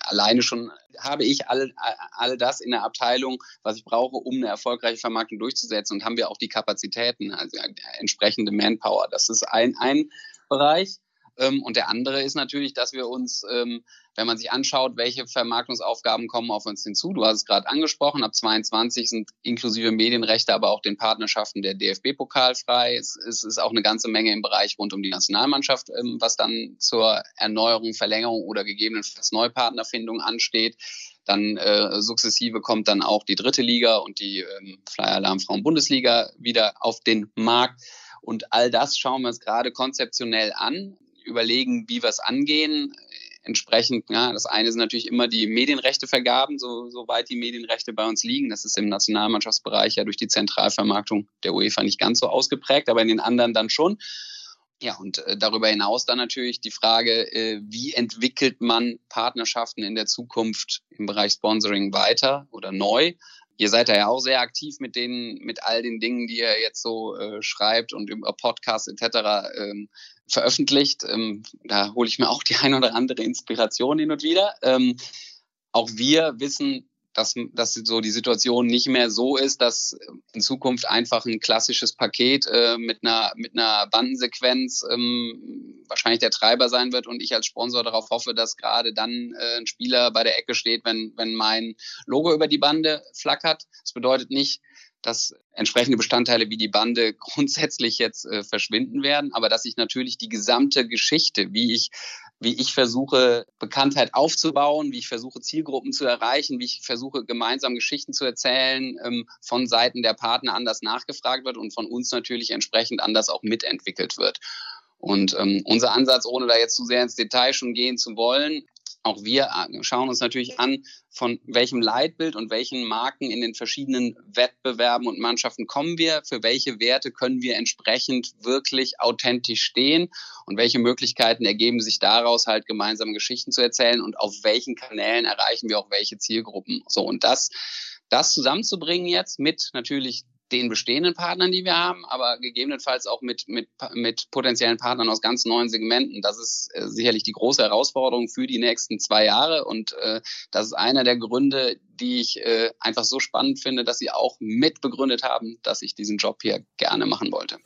alleine schon habe ich all, all das in der Abteilung, was ich brauche, um eine erfolgreiche Vermarktung durchzusetzen und haben wir auch die Kapazitäten, also entsprechende Manpower. Das ist ein, ein Bereich. Ähm, und der andere ist natürlich, dass wir uns, ähm, wenn man sich anschaut, welche Vermarktungsaufgaben kommen auf uns hinzu, du hast es gerade angesprochen, ab 22 sind inklusive Medienrechte, aber auch den Partnerschaften der DFB-Pokal frei. Es, ist auch eine ganze Menge im Bereich rund um die Nationalmannschaft, ähm, was dann zur Erneuerung, Verlängerung oder gegebenenfalls Neupartnerfindung ansteht. Dann äh, sukzessive kommt dann auch die dritte Liga und die Flyer Alarm Frauen Bundesliga wieder auf den Markt. Und all das schauen wir uns gerade konzeptionell an, überlegen, wie wir es angehen. Entsprechend, ja, das eine sind natürlich immer die Medienrechtevergaben, so, soweit die Medienrechte bei uns liegen. Das ist im Nationalmannschaftsbereich ja durch die Zentralvermarktung der UEFA nicht ganz so ausgeprägt, aber in den anderen dann schon. Ja, und äh, darüber hinaus dann natürlich die Frage, äh, wie entwickelt man Partnerschaften in der Zukunft im Bereich Sponsoring weiter oder neu? Ihr seid da ja auch sehr aktiv mit den, mit all den Dingen, die ihr jetzt so äh, schreibt und über Podcasts etc. Ähm, veröffentlicht. Ähm, da hole ich mir auch die ein oder andere Inspiration hin und wieder. Ähm, auch wir wissen, dass, dass so die Situation nicht mehr so ist, dass in Zukunft einfach ein klassisches Paket äh, mit einer mit einer Bandensequenz ähm, wahrscheinlich der Treiber sein wird und ich als Sponsor darauf hoffe, dass gerade dann äh, ein Spieler bei der Ecke steht, wenn wenn mein Logo über die Bande flackert. Das bedeutet nicht, dass entsprechende Bestandteile wie die Bande grundsätzlich jetzt äh, verschwinden werden, aber dass ich natürlich die gesamte Geschichte, wie ich wie ich versuche, Bekanntheit aufzubauen, wie ich versuche, Zielgruppen zu erreichen, wie ich versuche, gemeinsam Geschichten zu erzählen, ähm, von Seiten der Partner anders nachgefragt wird und von uns natürlich entsprechend anders auch mitentwickelt wird. Und ähm, unser Ansatz, ohne da jetzt zu sehr ins Detail schon gehen zu wollen, auch wir schauen uns natürlich an, von welchem Leitbild und welchen Marken in den verschiedenen Wettbewerben und Mannschaften kommen wir, für welche Werte können wir entsprechend wirklich authentisch stehen und welche Möglichkeiten ergeben sich daraus, halt gemeinsame Geschichten zu erzählen und auf welchen Kanälen erreichen wir auch welche Zielgruppen. So, und das, das zusammenzubringen jetzt mit natürlich den bestehenden Partnern, die wir haben, aber gegebenenfalls auch mit, mit, mit potenziellen Partnern aus ganz neuen Segmenten. Das ist äh, sicherlich die große Herausforderung für die nächsten zwei Jahre und äh, das ist einer der Gründe, die ich äh, einfach so spannend finde, dass sie auch mit begründet haben, dass ich diesen Job hier gerne machen wollte.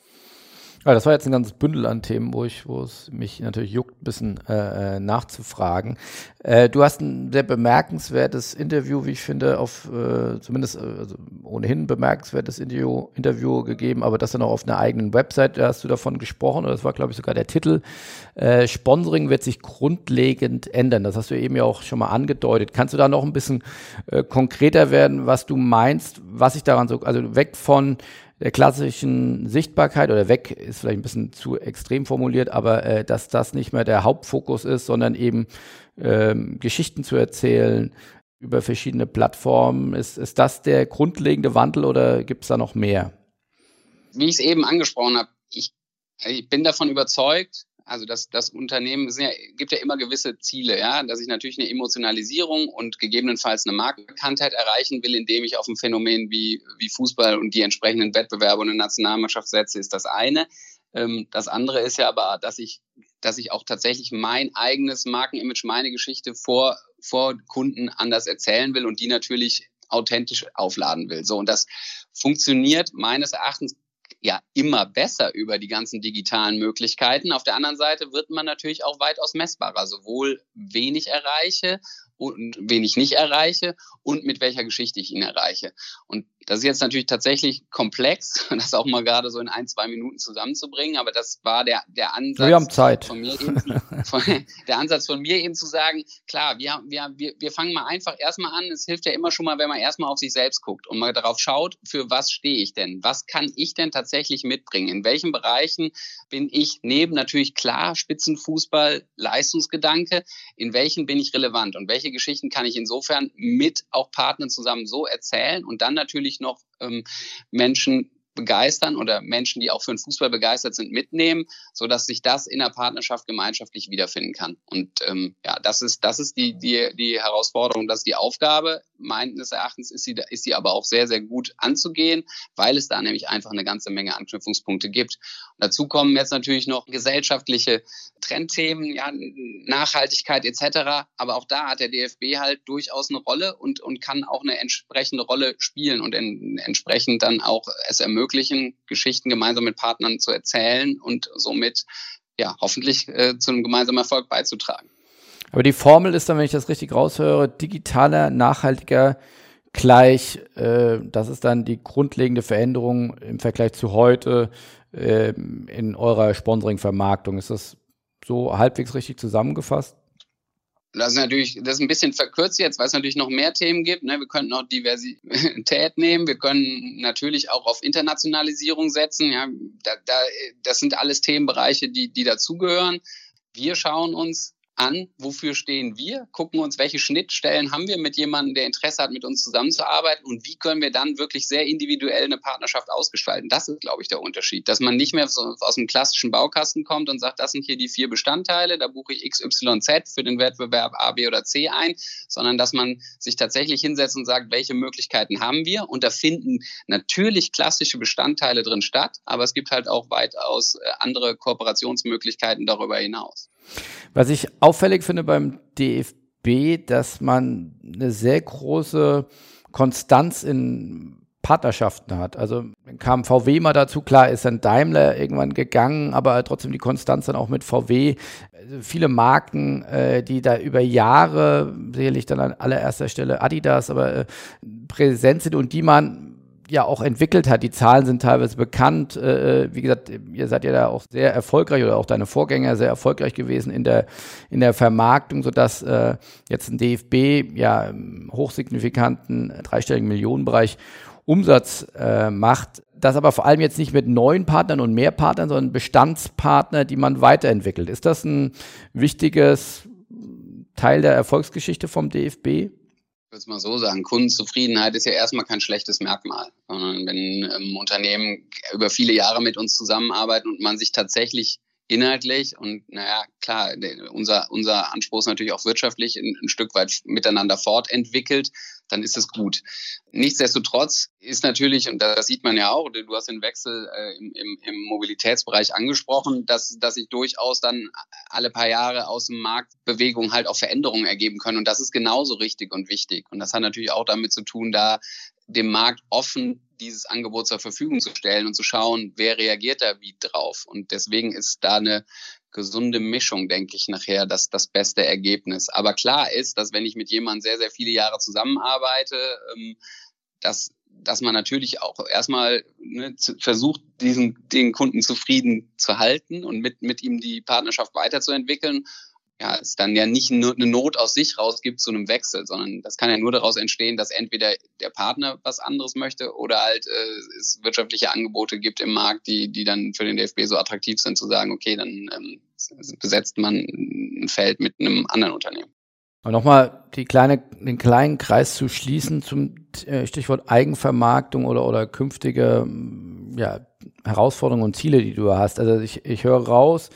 Ja, das war jetzt ein ganzes Bündel an Themen, wo ich, wo es mich natürlich juckt, ein bisschen äh, äh, nachzufragen. Äh, du hast ein sehr bemerkenswertes Interview, wie ich finde, auf äh, zumindest äh, also ohnehin bemerkenswertes Interview, Interview gegeben, aber das dann auch auf einer eigenen Website, da hast du davon gesprochen, oder das war, glaube ich, sogar der Titel. Äh, Sponsoring wird sich grundlegend ändern. Das hast du eben ja auch schon mal angedeutet. Kannst du da noch ein bisschen äh, konkreter werden, was du meinst, was ich daran so, also weg von der klassischen Sichtbarkeit oder weg ist vielleicht ein bisschen zu extrem formuliert, aber äh, dass das nicht mehr der Hauptfokus ist, sondern eben ähm, Geschichten zu erzählen über verschiedene Plattformen. Ist, ist das der grundlegende Wandel oder gibt es da noch mehr? Wie ich es eben angesprochen habe, ich, ich bin davon überzeugt, also das, das Unternehmen ja, gibt ja immer gewisse Ziele, ja, dass ich natürlich eine Emotionalisierung und gegebenenfalls eine Markenbekanntheit erreichen will, indem ich auf ein Phänomen wie, wie Fußball und die entsprechenden Wettbewerbe und eine Nationalmannschaft setze, ist das eine. Ähm, das andere ist ja aber, dass ich, dass ich auch tatsächlich mein eigenes Markenimage, meine Geschichte vor, vor Kunden anders erzählen will und die natürlich authentisch aufladen will. So, und das funktioniert meines Erachtens ja immer besser über die ganzen digitalen Möglichkeiten. Auf der anderen Seite wird man natürlich auch weitaus messbarer, sowohl wenig erreiche und wenig nicht erreiche und mit welcher Geschichte ich ihn erreiche. Und das ist jetzt natürlich tatsächlich komplex, das auch mal gerade so in ein, zwei Minuten zusammenzubringen, aber das war der, der Ansatz wir haben Zeit. von mir eben, von, der Ansatz von mir eben zu sagen, klar, wir, wir, wir, wir fangen mal einfach erstmal an. Es hilft ja immer schon mal, wenn man erstmal auf sich selbst guckt und mal darauf schaut, für was stehe ich denn? Was kann ich denn tatsächlich mitbringen? In welchen Bereichen bin ich neben natürlich klar Spitzenfußball, Leistungsgedanke, in welchen bin ich relevant und welche Geschichten kann ich insofern mit auch Partnern zusammen so erzählen und dann natürlich noch ähm, Menschen begeistern oder Menschen, die auch für den Fußball begeistert sind, mitnehmen, so dass sich das in der Partnerschaft gemeinschaftlich wiederfinden kann. Und ähm, ja, das ist das ist die die die Herausforderung, das ist die Aufgabe. Meines Erachtens ist sie ist sie aber auch sehr sehr gut anzugehen, weil es da nämlich einfach eine ganze Menge Anknüpfungspunkte gibt. Und dazu kommen jetzt natürlich noch gesellschaftliche Trendthemen, ja Nachhaltigkeit etc. Aber auch da hat der DFB halt durchaus eine Rolle und und kann auch eine entsprechende Rolle spielen und in, entsprechend dann auch es ermöglichen ermöglichen, Geschichten gemeinsam mit Partnern zu erzählen und somit ja hoffentlich äh, zu einem gemeinsamen Erfolg beizutragen. Aber die Formel ist dann, wenn ich das richtig raushöre, digitaler, nachhaltiger gleich, äh, das ist dann die grundlegende Veränderung im Vergleich zu heute äh, in eurer Sponsoring-Vermarktung. Ist das so halbwegs richtig zusammengefasst? Das ist natürlich, das ist ein bisschen verkürzt jetzt, weil es natürlich noch mehr Themen gibt. Ne? Wir könnten auch Diversität nehmen. Wir können natürlich auch auf Internationalisierung setzen. Ja, da, da, das sind alles Themenbereiche, die, die dazugehören. Wir schauen uns an, wofür stehen wir, gucken uns, welche Schnittstellen haben wir mit jemandem, der Interesse hat, mit uns zusammenzuarbeiten und wie können wir dann wirklich sehr individuell eine Partnerschaft ausgestalten. Das ist, glaube ich, der Unterschied, dass man nicht mehr so aus dem klassischen Baukasten kommt und sagt, das sind hier die vier Bestandteile, da buche ich XYZ für den Wettbewerb A, B oder C ein, sondern dass man sich tatsächlich hinsetzt und sagt, welche Möglichkeiten haben wir und da finden natürlich klassische Bestandteile drin statt, aber es gibt halt auch weitaus äh, andere Kooperationsmöglichkeiten darüber hinaus. Was ich auffällig finde beim DFB, dass man eine sehr große Konstanz in Partnerschaften hat. Also kam VW mal dazu, klar ist dann Daimler irgendwann gegangen, aber trotzdem die Konstanz dann auch mit VW. Also viele Marken, äh, die da über Jahre, sicherlich dann an allererster Stelle Adidas, aber äh, präsent sind und die man ja auch entwickelt hat. Die Zahlen sind teilweise bekannt. Äh, wie gesagt, ihr seid ja da auch sehr erfolgreich oder auch deine Vorgänger sehr erfolgreich gewesen in der, in der Vermarktung, sodass äh, jetzt ein DFB ja im hochsignifikanten dreistelligen Millionenbereich Umsatz äh, macht. Das aber vor allem jetzt nicht mit neuen Partnern und mehr Partnern, sondern Bestandspartner, die man weiterentwickelt. Ist das ein wichtiges Teil der Erfolgsgeschichte vom DFB? Würde es mal so sagen, Kundenzufriedenheit ist ja erstmal kein schlechtes Merkmal, sondern wenn ähm, Unternehmen über viele Jahre mit uns zusammenarbeiten und man sich tatsächlich inhaltlich und naja, klar, unser, unser Anspruch ist natürlich auch wirtschaftlich ein, ein Stück weit miteinander fortentwickelt, dann ist es gut. Nichtsdestotrotz ist natürlich, und das sieht man ja auch, du hast den Wechsel äh, im, im, im Mobilitätsbereich angesprochen, dass, dass sich durchaus dann alle paar Jahre aus dem Markt Bewegungen halt auch Veränderungen ergeben können. Und das ist genauso richtig und wichtig. Und das hat natürlich auch damit zu tun, da dem Markt offen dieses Angebot zur Verfügung zu stellen und zu schauen, wer reagiert da wie drauf. Und deswegen ist da eine gesunde Mischung, denke ich, nachher das, das beste Ergebnis. Aber klar ist, dass wenn ich mit jemandem sehr, sehr viele Jahre zusammenarbeite, ähm, dass, dass man natürlich auch erstmal ne, zu, versucht, diesen, den Kunden zufrieden zu halten und mit, mit ihm die Partnerschaft weiterzuentwickeln ja, es dann ja nicht nur eine Not aus sich raus gibt zu einem Wechsel, sondern das kann ja nur daraus entstehen, dass entweder der Partner was anderes möchte oder halt äh, es wirtschaftliche Angebote gibt im Markt, die, die dann für den DFB so attraktiv sind, zu sagen, okay, dann ähm, besetzt man ein Feld mit einem anderen Unternehmen. Und nochmal die kleine, den kleinen Kreis zu schließen zum äh, Stichwort Eigenvermarktung oder, oder künftige ja, Herausforderungen und Ziele, die du hast. Also ich, ich höre raus,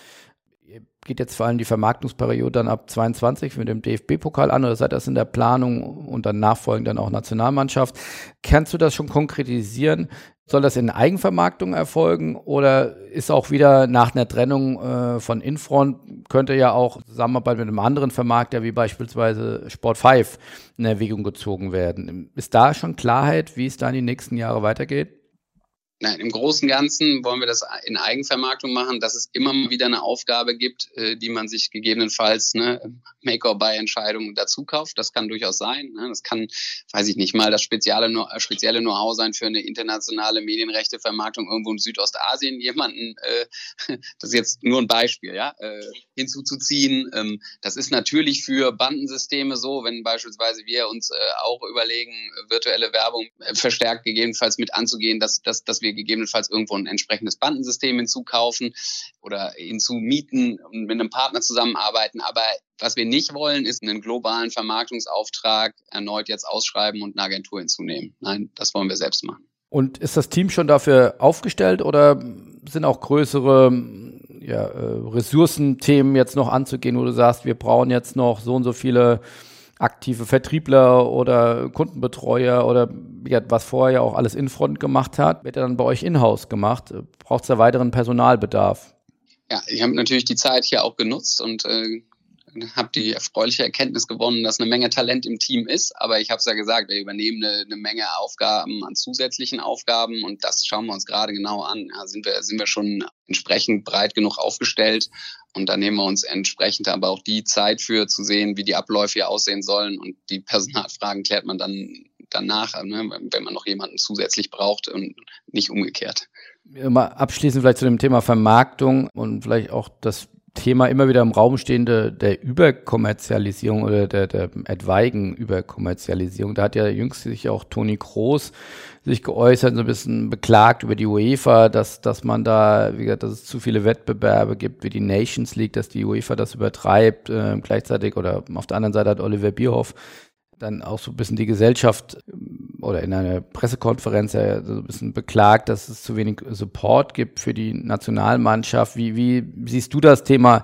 geht jetzt vor allem die Vermarktungsperiode dann ab 22 mit dem DFB-Pokal an oder seid das in der Planung und dann nachfolgend dann auch Nationalmannschaft? Kannst du das schon konkretisieren? Soll das in Eigenvermarktung erfolgen oder ist auch wieder nach einer Trennung äh, von Infront, könnte ja auch Zusammenarbeit mit einem anderen Vermarkter wie beispielsweise Sport 5 in Erwägung gezogen werden? Ist da schon Klarheit, wie es da in die nächsten Jahre weitergeht? Nein, im Großen und Ganzen wollen wir das in Eigenvermarktung machen, dass es immer wieder eine Aufgabe gibt, äh, die man sich gegebenenfalls ne, Make-or-Buy-Entscheidungen dazu kauft. Das kann durchaus sein. Ne? Das kann, weiß ich nicht mal, das spezielle, spezielle Know-how sein für eine internationale Medienrechtevermarktung irgendwo in Südostasien. Jemanden, äh, das ist jetzt nur ein Beispiel, ja, äh, hinzuzuziehen. Ähm, das ist natürlich für Bandensysteme so, wenn beispielsweise wir uns auch überlegen, virtuelle Werbung verstärkt gegebenenfalls mit anzugehen, dass, dass, dass wir wir gegebenenfalls irgendwo ein entsprechendes Bandensystem hinzukaufen oder hinzumieten und mit einem Partner zusammenarbeiten. Aber was wir nicht wollen, ist einen globalen Vermarktungsauftrag erneut jetzt ausschreiben und eine Agentur hinzunehmen. Nein, das wollen wir selbst machen. Und ist das Team schon dafür aufgestellt oder sind auch größere ja, äh, Ressourcenthemen jetzt noch anzugehen, wo du sagst, wir brauchen jetzt noch so und so viele aktive Vertriebler oder Kundenbetreuer oder ja, was vorher ja auch alles in Front gemacht hat, wird dann bei euch in-house gemacht. Braucht es da weiteren Personalbedarf? Ja, ich habe natürlich die Zeit hier auch genutzt und äh, habe die erfreuliche Erkenntnis gewonnen, dass eine Menge Talent im Team ist. Aber ich habe es ja gesagt, wir übernehmen eine, eine, Menge Aufgaben an zusätzlichen Aufgaben und das schauen wir uns gerade genau an. Ja, sind, wir, sind wir schon entsprechend breit genug aufgestellt und da nehmen wir uns entsprechend aber auch die Zeit für zu sehen, wie die Abläufe hier aussehen sollen und die Personalfragen klärt man dann danach, ne, wenn man noch jemanden zusätzlich braucht und nicht umgekehrt. Mal abschließend vielleicht zu dem Thema Vermarktung und vielleicht auch das Thema immer wieder im Raum stehende der Überkommerzialisierung oder der, der etwaigen Überkommerzialisierung. Da hat ja jüngst sich auch Toni Kroos sich geäußert, so ein bisschen beklagt über die UEFA, dass, dass man da, wie gesagt, dass es zu viele Wettbewerbe gibt, wie die Nations League, dass die UEFA das übertreibt. Äh, gleichzeitig oder auf der anderen Seite hat Oliver Bierhoff dann auch so ein bisschen die Gesellschaft oder in einer Pressekonferenz ja so ein bisschen beklagt, dass es zu wenig Support gibt für die Nationalmannschaft. Wie, wie siehst du das Thema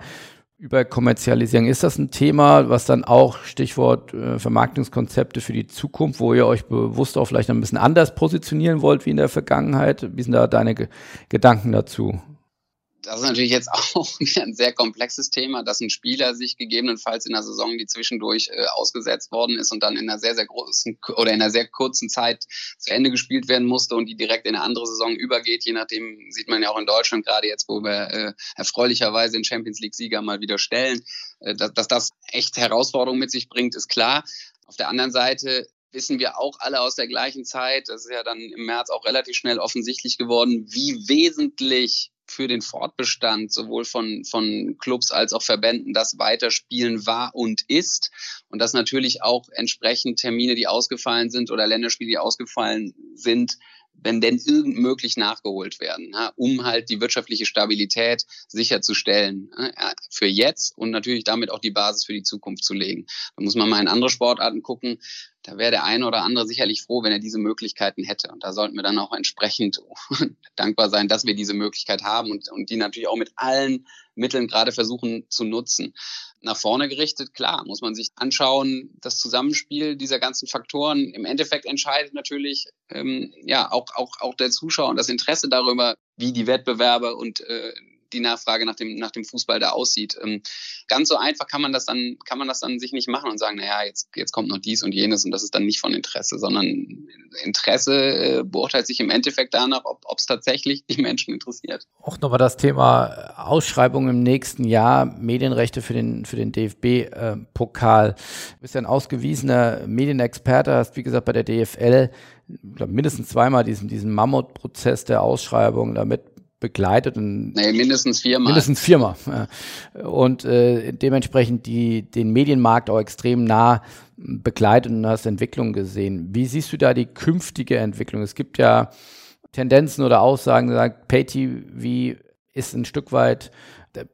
über Kommerzialisierung? Ist das ein Thema, was dann auch Stichwort äh, Vermarktungskonzepte für die Zukunft, wo ihr euch bewusst auch vielleicht ein bisschen anders positionieren wollt wie in der Vergangenheit? Wie sind da deine Ge Gedanken dazu? Das ist natürlich jetzt auch ein sehr komplexes Thema, dass ein Spieler sich gegebenenfalls in einer Saison, die zwischendurch äh, ausgesetzt worden ist und dann in einer sehr, sehr großen oder in einer sehr kurzen Zeit zu Ende gespielt werden musste und die direkt in eine andere Saison übergeht. Je nachdem sieht man ja auch in Deutschland gerade jetzt, wo wir äh, erfreulicherweise den Champions League-Sieger mal wieder stellen, äh, dass, dass das echt Herausforderungen mit sich bringt, ist klar. Auf der anderen Seite wissen wir auch alle aus der gleichen Zeit, das ist ja dann im März auch relativ schnell offensichtlich geworden, wie wesentlich für den Fortbestand sowohl von, von Clubs als auch Verbänden das Weiterspielen war und ist. Und dass natürlich auch entsprechend Termine, die ausgefallen sind oder Länderspiele, die ausgefallen sind, wenn denn irgend möglich nachgeholt werden, ja, um halt die wirtschaftliche Stabilität sicherzustellen ja, für jetzt und natürlich damit auch die Basis für die Zukunft zu legen. Da muss man mal in andere Sportarten gucken. Da wäre der eine oder andere sicherlich froh, wenn er diese Möglichkeiten hätte. Und da sollten wir dann auch entsprechend dankbar sein, dass wir diese Möglichkeit haben und, und die natürlich auch mit allen Mitteln gerade versuchen zu nutzen nach vorne gerichtet, klar, muss man sich anschauen, das Zusammenspiel dieser ganzen Faktoren. Im Endeffekt entscheidet natürlich ähm, ja auch, auch, auch der Zuschauer und das Interesse darüber, wie die Wettbewerbe und äh, die Nachfrage nach dem, nach dem Fußball da aussieht. Ähm, ganz so einfach kann man das dann, kann man das dann sich nicht machen und sagen, naja, jetzt, jetzt kommt noch dies und jenes und das ist dann nicht von Interesse, sondern Interesse äh, beurteilt sich im Endeffekt danach, ob es tatsächlich die Menschen interessiert. Auch nochmal das Thema Ausschreibung im nächsten Jahr, Medienrechte für den, für den DFB-Pokal. Äh, du bist ja ein ausgewiesener Medienexperte, hast wie gesagt bei der DFL mindestens zweimal diesen, diesen Mammutprozess der Ausschreibung damit begleitet und nee, mindestens viermal. Mindestens viermal. Und äh, dementsprechend die, den Medienmarkt auch extrem nah begleitet und hast Entwicklungen gesehen. Wie siehst du da die künftige Entwicklung? Es gibt ja Tendenzen oder Aussagen, die sagen, PayTV ist ein Stück weit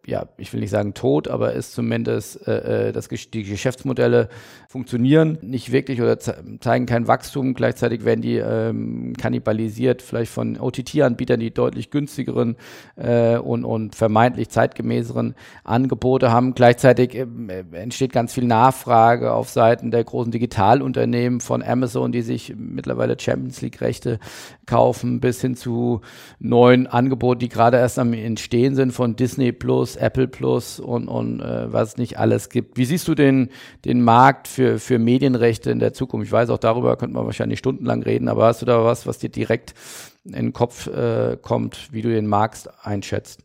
ja, ich will nicht sagen tot, aber ist zumindest, äh, äh dass die Geschäftsmodelle funktionieren nicht wirklich oder zeigen kein Wachstum. Gleichzeitig werden die ähm, kannibalisiert, vielleicht von OTT-Anbietern, die deutlich günstigeren äh, und, und vermeintlich zeitgemäßeren Angebote haben. Gleichzeitig äh, entsteht ganz viel Nachfrage auf Seiten der großen Digitalunternehmen von Amazon, die sich mittlerweile Champions League-Rechte kaufen, bis hin zu neuen Angeboten, die gerade erst am Entstehen sind von Disney Plus Plus, Apple Plus und, und äh, was es nicht alles gibt. Wie siehst du den, den Markt für, für Medienrechte in der Zukunft? Ich weiß, auch darüber könnte man wahrscheinlich stundenlang reden, aber hast du da was, was dir direkt in den Kopf äh, kommt, wie du den Markt einschätzt?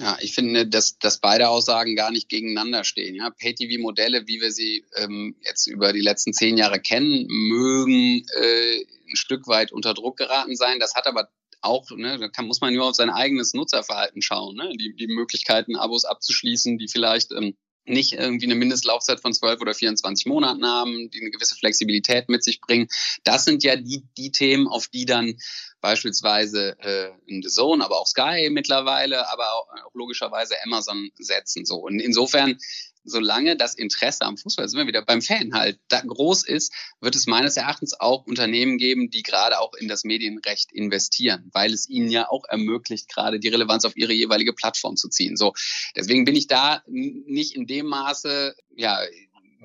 Ja, ich finde, dass, dass beide Aussagen gar nicht gegeneinander stehen. Ja, Pay-TV-Modelle, wie wir sie ähm, jetzt über die letzten zehn Jahre kennen, mögen äh, ein Stück weit unter Druck geraten sein. Das hat aber auch, ne, da kann, muss man nur auf sein eigenes Nutzerverhalten schauen, ne? die, die Möglichkeiten, Abos abzuschließen, die vielleicht ähm, nicht irgendwie eine Mindestlaufzeit von 12 oder 24 Monaten haben, die eine gewisse Flexibilität mit sich bringen. Das sind ja die, die Themen, auf die dann beispielsweise äh, in The Zone, aber auch Sky mittlerweile, aber auch, auch logischerweise Amazon setzen. So. Und insofern solange das Interesse am Fußball, sind wir wieder beim Fan halt, da groß ist, wird es meines Erachtens auch Unternehmen geben, die gerade auch in das Medienrecht investieren, weil es ihnen ja auch ermöglicht, gerade die Relevanz auf ihre jeweilige Plattform zu ziehen. So, deswegen bin ich da nicht in dem Maße, ja,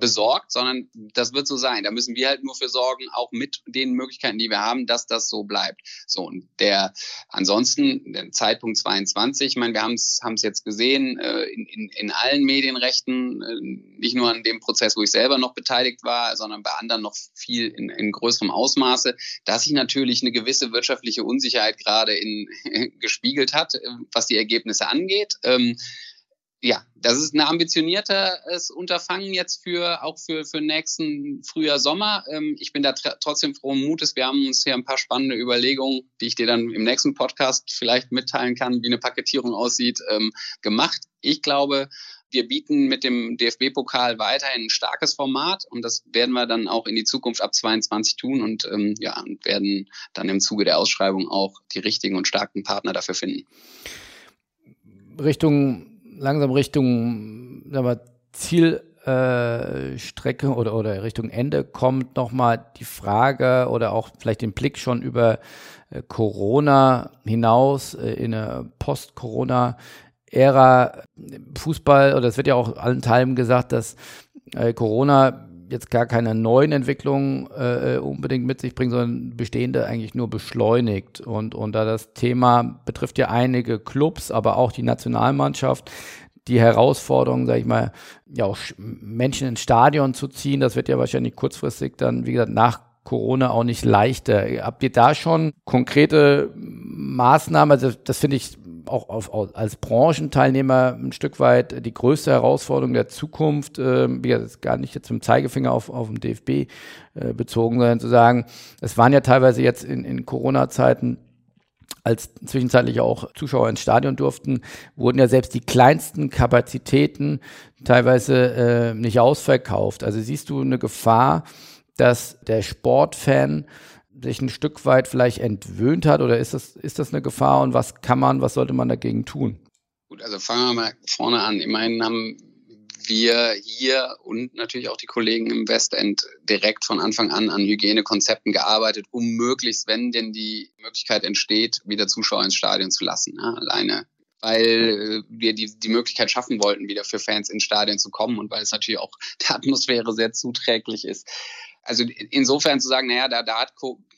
besorgt, sondern das wird so sein. Da müssen wir halt nur für sorgen, auch mit den Möglichkeiten, die wir haben, dass das so bleibt. So und der ansonsten der Zeitpunkt 22, ich meine, wir haben es jetzt gesehen äh, in, in, in allen Medienrechten, äh, nicht nur an dem Prozess, wo ich selber noch beteiligt war, sondern bei anderen noch viel in, in größerem Ausmaße, dass sich natürlich eine gewisse wirtschaftliche Unsicherheit gerade in gespiegelt hat, äh, was die Ergebnisse angeht. Ähm, ja, das ist ein ambitioniertes Unterfangen jetzt für auch für für nächsten Frühjahr Sommer. Ähm, ich bin da trotzdem frohen Mutes. Wir haben uns hier ein paar spannende Überlegungen, die ich dir dann im nächsten Podcast vielleicht mitteilen kann, wie eine Paketierung aussieht, ähm, gemacht. Ich glaube, wir bieten mit dem DFB-Pokal weiterhin ein starkes Format und das werden wir dann auch in die Zukunft ab 22 tun und ähm, ja werden dann im Zuge der Ausschreibung auch die richtigen und starken Partner dafür finden. Richtung langsam Richtung sagen Zielstrecke äh, oder, oder Richtung Ende kommt, nochmal die Frage oder auch vielleicht den Blick schon über äh, Corona hinaus äh, in eine Post-Corona-Ära. Fußball, oder es wird ja auch allen Teilen gesagt, dass äh, Corona jetzt gar keine neuen Entwicklungen äh, unbedingt mit sich bringen, sondern bestehende eigentlich nur beschleunigt. Und, und da das Thema betrifft ja einige Clubs, aber auch die Nationalmannschaft, die Herausforderung, sage ich mal, ja auch Menschen ins Stadion zu ziehen, das wird ja wahrscheinlich kurzfristig dann, wie gesagt, nach Corona auch nicht leichter. Habt ihr da schon konkrete Maßnahmen? Also das finde ich auch auf, als Branchenteilnehmer ein Stück weit die größte Herausforderung der Zukunft, äh, wie gesagt, gar nicht jetzt mit dem Zeigefinger auf, auf den DFB äh, bezogen, sondern zu sagen, es waren ja teilweise jetzt in, in Corona-Zeiten als zwischenzeitlich auch Zuschauer ins Stadion durften, wurden ja selbst die kleinsten Kapazitäten teilweise äh, nicht ausverkauft. Also siehst du eine Gefahr, dass der Sportfan sich ein Stück weit vielleicht entwöhnt hat oder ist das, ist das eine Gefahr und was kann man, was sollte man dagegen tun? Gut, also fangen wir mal vorne an. Immerhin haben wir hier und natürlich auch die Kollegen im Westend direkt von Anfang an an Hygienekonzepten gearbeitet, um möglichst, wenn denn die Möglichkeit entsteht, wieder Zuschauer ins Stadion zu lassen. Ja, alleine weil äh, wir die, die Möglichkeit schaffen wollten, wieder für Fans ins Stadion zu kommen und weil es natürlich auch der Atmosphäre sehr zuträglich ist also insofern zu sagen, naja, da, da hat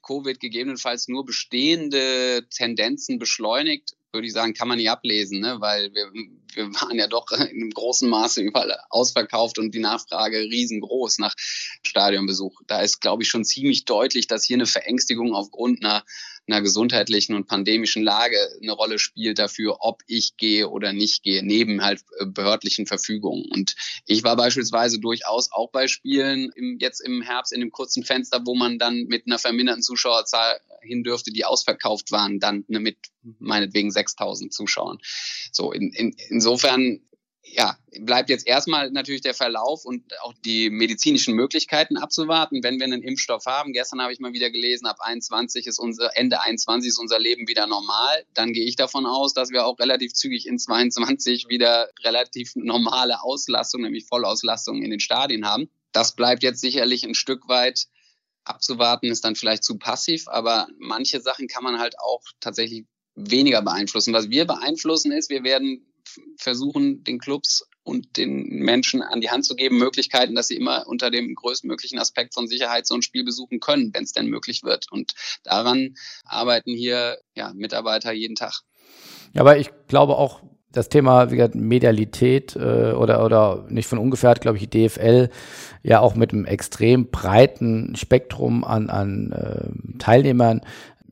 Covid gegebenenfalls nur bestehende Tendenzen beschleunigt, würde ich sagen, kann man nicht ablesen, ne? weil wir, wir waren ja doch in einem großen Maße überall ausverkauft und die Nachfrage riesengroß nach Stadionbesuch. Da ist, glaube ich, schon ziemlich deutlich, dass hier eine Verängstigung aufgrund einer, einer gesundheitlichen und pandemischen Lage eine Rolle spielt dafür, ob ich gehe oder nicht gehe, neben halt äh, behördlichen Verfügungen. Und ich war beispielsweise durchaus auch bei Spielen im, jetzt im Herbst in dem kurzen Fenster, wo man dann mit einer verminderten Zuschauerzahl hin dürfte, die ausverkauft waren, dann ne, mit meinetwegen 6000 Zuschauern. So, in, in, insofern ja, bleibt jetzt erstmal natürlich der Verlauf und auch die medizinischen Möglichkeiten abzuwarten, wenn wir einen Impfstoff haben. Gestern habe ich mal wieder gelesen, ab 21 ist unser, Ende 21 ist unser Leben wieder normal. Dann gehe ich davon aus, dass wir auch relativ zügig in 22 wieder relativ normale Auslastung, nämlich Vollauslastung in den Stadien haben. Das bleibt jetzt sicherlich ein Stück weit abzuwarten, ist dann vielleicht zu passiv, aber manche Sachen kann man halt auch tatsächlich weniger beeinflussen. Was wir beeinflussen ist, wir werden versuchen, den Clubs und den Menschen an die Hand zu geben, Möglichkeiten, dass sie immer unter dem größtmöglichen Aspekt von Sicherheit so ein Spiel besuchen können, wenn es denn möglich wird. Und daran arbeiten hier ja, Mitarbeiter jeden Tag. Ja, aber ich glaube auch, das Thema wie gesagt, Medialität äh, oder, oder nicht von ungefähr hat, glaube ich, die DFL ja auch mit einem extrem breiten Spektrum an, an äh, Teilnehmern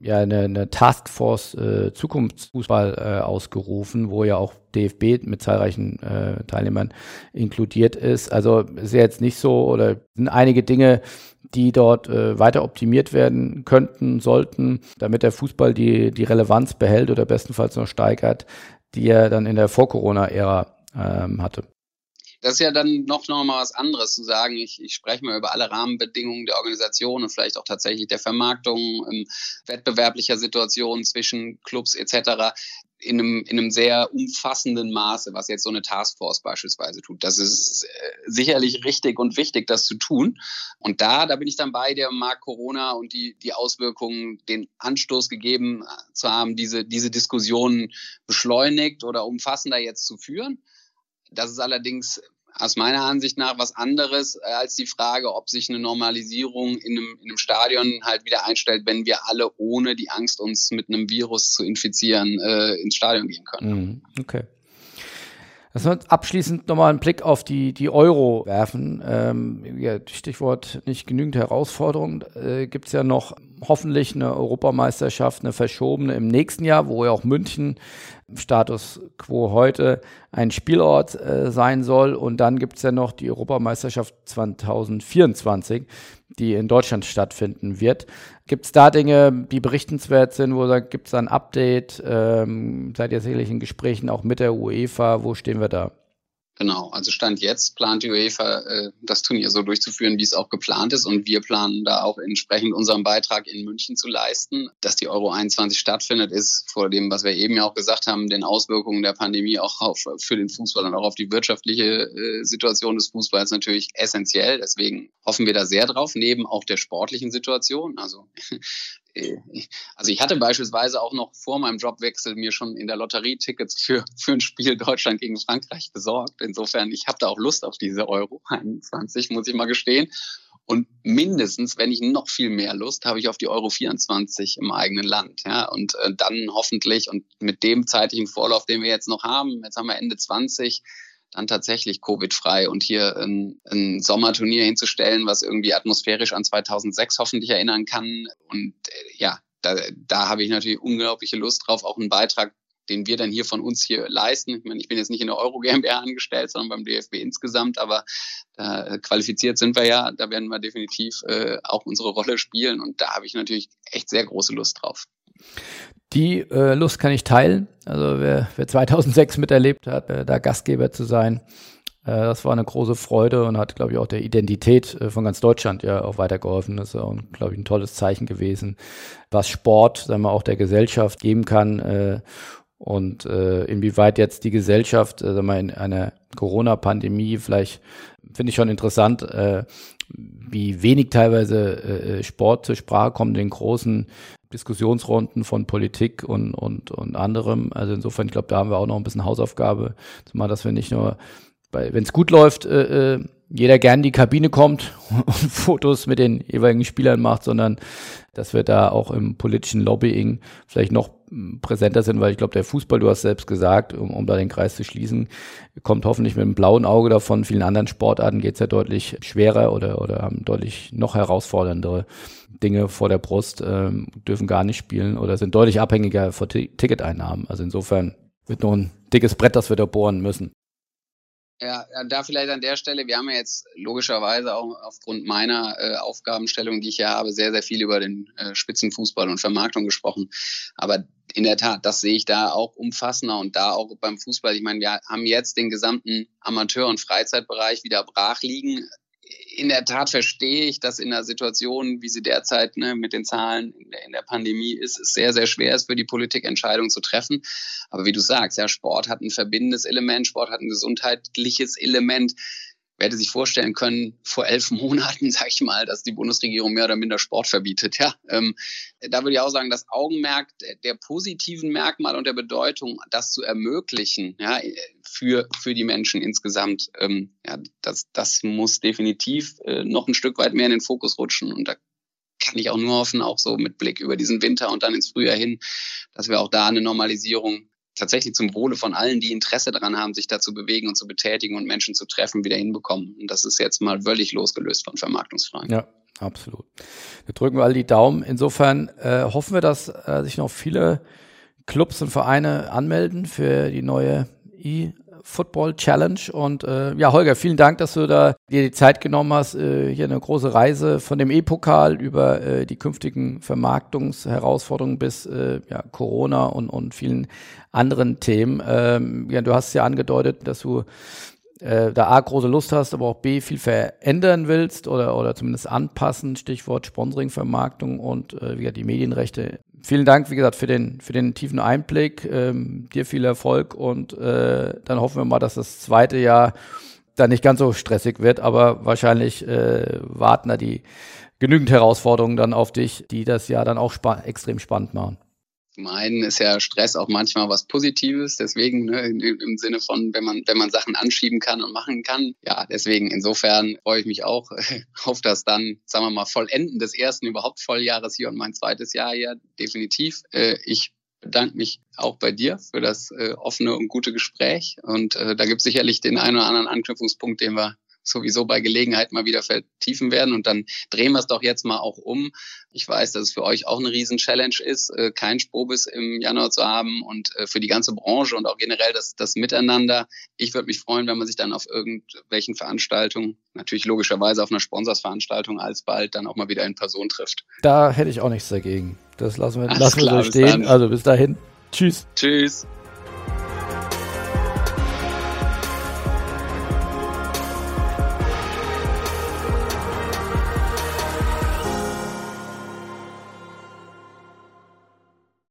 ja eine, eine Taskforce äh, Zukunftsfußball äh, ausgerufen, wo ja auch DFB mit zahlreichen äh, Teilnehmern inkludiert ist. Also ist ja jetzt nicht so oder sind einige Dinge, die dort äh, weiter optimiert werden könnten, sollten, damit der Fußball die, die Relevanz behält oder bestenfalls noch steigert, die er dann in der Vor-Corona-Ära ähm, hatte. Das ist ja dann noch, noch mal was anderes zu sagen. Ich, ich spreche mal über alle Rahmenbedingungen der Organisation und vielleicht auch tatsächlich der Vermarktung, ähm, wettbewerblicher Situation zwischen Clubs etc. In einem, in einem sehr umfassenden Maße, was jetzt so eine Taskforce beispielsweise tut. Das ist äh, sicherlich richtig und wichtig, das zu tun. Und da, da bin ich dann bei der Markt Corona und die, die Auswirkungen, den Anstoß gegeben zu haben, diese, diese Diskussionen beschleunigt oder umfassender jetzt zu führen. Das ist allerdings aus meiner Ansicht nach was anderes äh, als die Frage, ob sich eine Normalisierung in einem, in einem Stadion halt wieder einstellt, wenn wir alle ohne die Angst, uns mit einem Virus zu infizieren, äh, ins Stadion gehen können. Mhm. Okay. Lass uns abschließend nochmal einen Blick auf die, die Euro werfen. Ähm, ja, Stichwort nicht genügend Herausforderungen. Äh, Gibt es ja noch hoffentlich eine Europameisterschaft, eine verschobene im nächsten Jahr, wo ja auch München Status quo heute ein Spielort äh, sein soll. Und dann gibt es ja noch die Europameisterschaft 2024, die in Deutschland stattfinden wird. Gibt es da Dinge, die berichtenswert sind, wo gibt es ein Update? Ähm, seid ihr sicherlich in Gesprächen auch mit der UEFA? Wo stehen wir da? Genau, also Stand jetzt plant die UEFA äh, das Turnier so durchzuführen, wie es auch geplant ist. Und wir planen da auch entsprechend unseren Beitrag in München zu leisten. Dass die Euro 21 stattfindet, ist vor dem, was wir eben ja auch gesagt haben, den Auswirkungen der Pandemie auch auf, für den Fußball und auch auf die wirtschaftliche äh, Situation des Fußballs natürlich essentiell. Deswegen hoffen wir da sehr drauf, neben auch der sportlichen Situation. Also also ich hatte beispielsweise auch noch vor meinem Jobwechsel mir schon in der Lotterie Tickets für, für ein Spiel Deutschland gegen Frankreich besorgt. Insofern, ich habe da auch Lust auf diese Euro 21, muss ich mal gestehen. Und mindestens, wenn ich noch viel mehr Lust, habe ich auf die Euro 24 im eigenen Land. Ja, und äh, dann hoffentlich und mit dem zeitlichen Vorlauf, den wir jetzt noch haben, jetzt haben wir Ende 20, dann tatsächlich Covid-frei und hier ein, ein, Sommerturnier hinzustellen, was irgendwie atmosphärisch an 2006 hoffentlich erinnern kann. Und äh, ja, da, da habe ich natürlich unglaubliche Lust drauf, auch einen Beitrag, den wir dann hier von uns hier leisten. Ich meine, ich bin jetzt nicht in der Euro GmbH angestellt, sondern beim DFB insgesamt, aber äh, qualifiziert sind wir ja. Da werden wir definitiv äh, auch unsere Rolle spielen und da habe ich natürlich echt sehr große Lust drauf. Die äh, Lust kann ich teilen. Also wer, wer 2006 miterlebt hat, äh, da Gastgeber zu sein, äh, das war eine große Freude und hat, glaube ich, auch der Identität äh, von ganz Deutschland ja auch weitergeholfen. Das ist auch, glaube ich, ein tolles Zeichen gewesen, was Sport, sagen wir auch der Gesellschaft geben kann äh, und äh, inwieweit jetzt die Gesellschaft, äh, wir, in einer Corona-Pandemie vielleicht finde ich schon interessant, äh, wie wenig teilweise äh, Sport zur Sprache kommt in großen Diskussionsrunden von Politik und, und, und anderem. Also insofern, ich glaube, da haben wir auch noch ein bisschen Hausaufgabe, zumal dass wir nicht nur, wenn es gut läuft, äh, äh, jeder gern in die Kabine kommt und Fotos mit den jeweiligen Spielern macht, sondern dass wir da auch im politischen Lobbying vielleicht noch präsenter sind, weil ich glaube, der Fußball, du hast selbst gesagt, um, um da den Kreis zu schließen, kommt hoffentlich mit einem blauen Auge davon. Vielen anderen Sportarten geht es ja deutlich schwerer oder, oder haben deutlich noch herausforderndere Dinge vor der Brust, ähm, dürfen gar nicht spielen oder sind deutlich abhängiger von Ticketeinnahmen. Also insofern wird noch ein dickes Brett, das wir da bohren müssen. Ja, da vielleicht an der Stelle, wir haben ja jetzt logischerweise auch aufgrund meiner äh, Aufgabenstellung, die ich ja habe, sehr, sehr viel über den äh, Spitzenfußball und Vermarktung gesprochen. Aber in der Tat, das sehe ich da auch umfassender und da auch beim Fußball. Ich meine, wir haben jetzt den gesamten Amateur- und Freizeitbereich wieder brach liegen in der Tat verstehe ich, dass in der Situation, wie sie derzeit ne, mit den Zahlen in der, in der, Pandemie ist, es sehr, sehr schwer ist für die Politik Entscheidungen zu treffen. Aber wie du sagst, ja, Sport hat ein verbindendes Element, Sport hat ein gesundheitliches Element wer hätte sich vorstellen können, vor elf Monaten, sag ich mal, dass die Bundesregierung mehr oder minder Sport verbietet. Ja, ähm, da würde ich auch sagen, das Augenmerk der positiven Merkmale und der Bedeutung, das zu ermöglichen, ja, für, für die Menschen insgesamt, ähm, ja, das, das muss definitiv äh, noch ein Stück weit mehr in den Fokus rutschen. Und da kann ich auch nur hoffen, auch so mit Blick über diesen Winter und dann ins Frühjahr hin, dass wir auch da eine Normalisierung tatsächlich zum Wohle von allen, die Interesse daran haben, sich da zu bewegen und zu betätigen und Menschen zu treffen, wieder hinbekommen. Und das ist jetzt mal völlig losgelöst von Vermarktungsfragen. Ja, absolut. Wir drücken alle die Daumen. Insofern äh, hoffen wir, dass äh, sich noch viele Clubs und Vereine anmelden für die neue E Football Challenge. Und äh, ja, Holger, vielen Dank, dass du da dir die Zeit genommen hast, äh, hier eine große Reise von dem E-Pokal über äh, die künftigen Vermarktungsherausforderungen bis äh, ja, Corona und, und vielen anderen Themen. Ähm, ja, du hast ja angedeutet, dass du äh, da A große Lust hast, aber auch B viel verändern willst oder, oder zumindest anpassen, Stichwort Sponsoring, Vermarktung und äh, wie die Medienrechte vielen Dank, wie gesagt, für den, für den tiefen Einblick. Ähm, dir viel Erfolg und äh, dann hoffen wir mal, dass das zweite Jahr dann nicht ganz so stressig wird, aber wahrscheinlich äh, warten da die genügend Herausforderungen dann auf dich, die das Jahr dann auch spa extrem spannend machen. Zum einen ist ja Stress auch manchmal was Positives, deswegen ne, im Sinne von, wenn man, wenn man Sachen anschieben kann und machen kann. Ja, deswegen insofern freue ich mich auch auf das dann, sagen wir mal, Vollenden des ersten überhaupt Volljahres hier und mein zweites Jahr hier definitiv. Äh, ich bedanke mich auch bei dir für das äh, offene und gute Gespräch und äh, da gibt es sicherlich den einen oder anderen Anknüpfungspunkt, den wir sowieso bei Gelegenheit mal wieder vertiefen werden. Und dann drehen wir es doch jetzt mal auch um. Ich weiß, dass es für euch auch eine Riesen-Challenge ist, äh, kein Sprobis im Januar zu haben und äh, für die ganze Branche und auch generell das, das Miteinander. Ich würde mich freuen, wenn man sich dann auf irgendwelchen Veranstaltungen, natürlich logischerweise auf einer Sponsorsveranstaltung alsbald dann auch mal wieder in Person trifft. Da hätte ich auch nichts dagegen. Das lassen wir, lassen wir so stehen. Also bis dahin. Tschüss. Tschüss.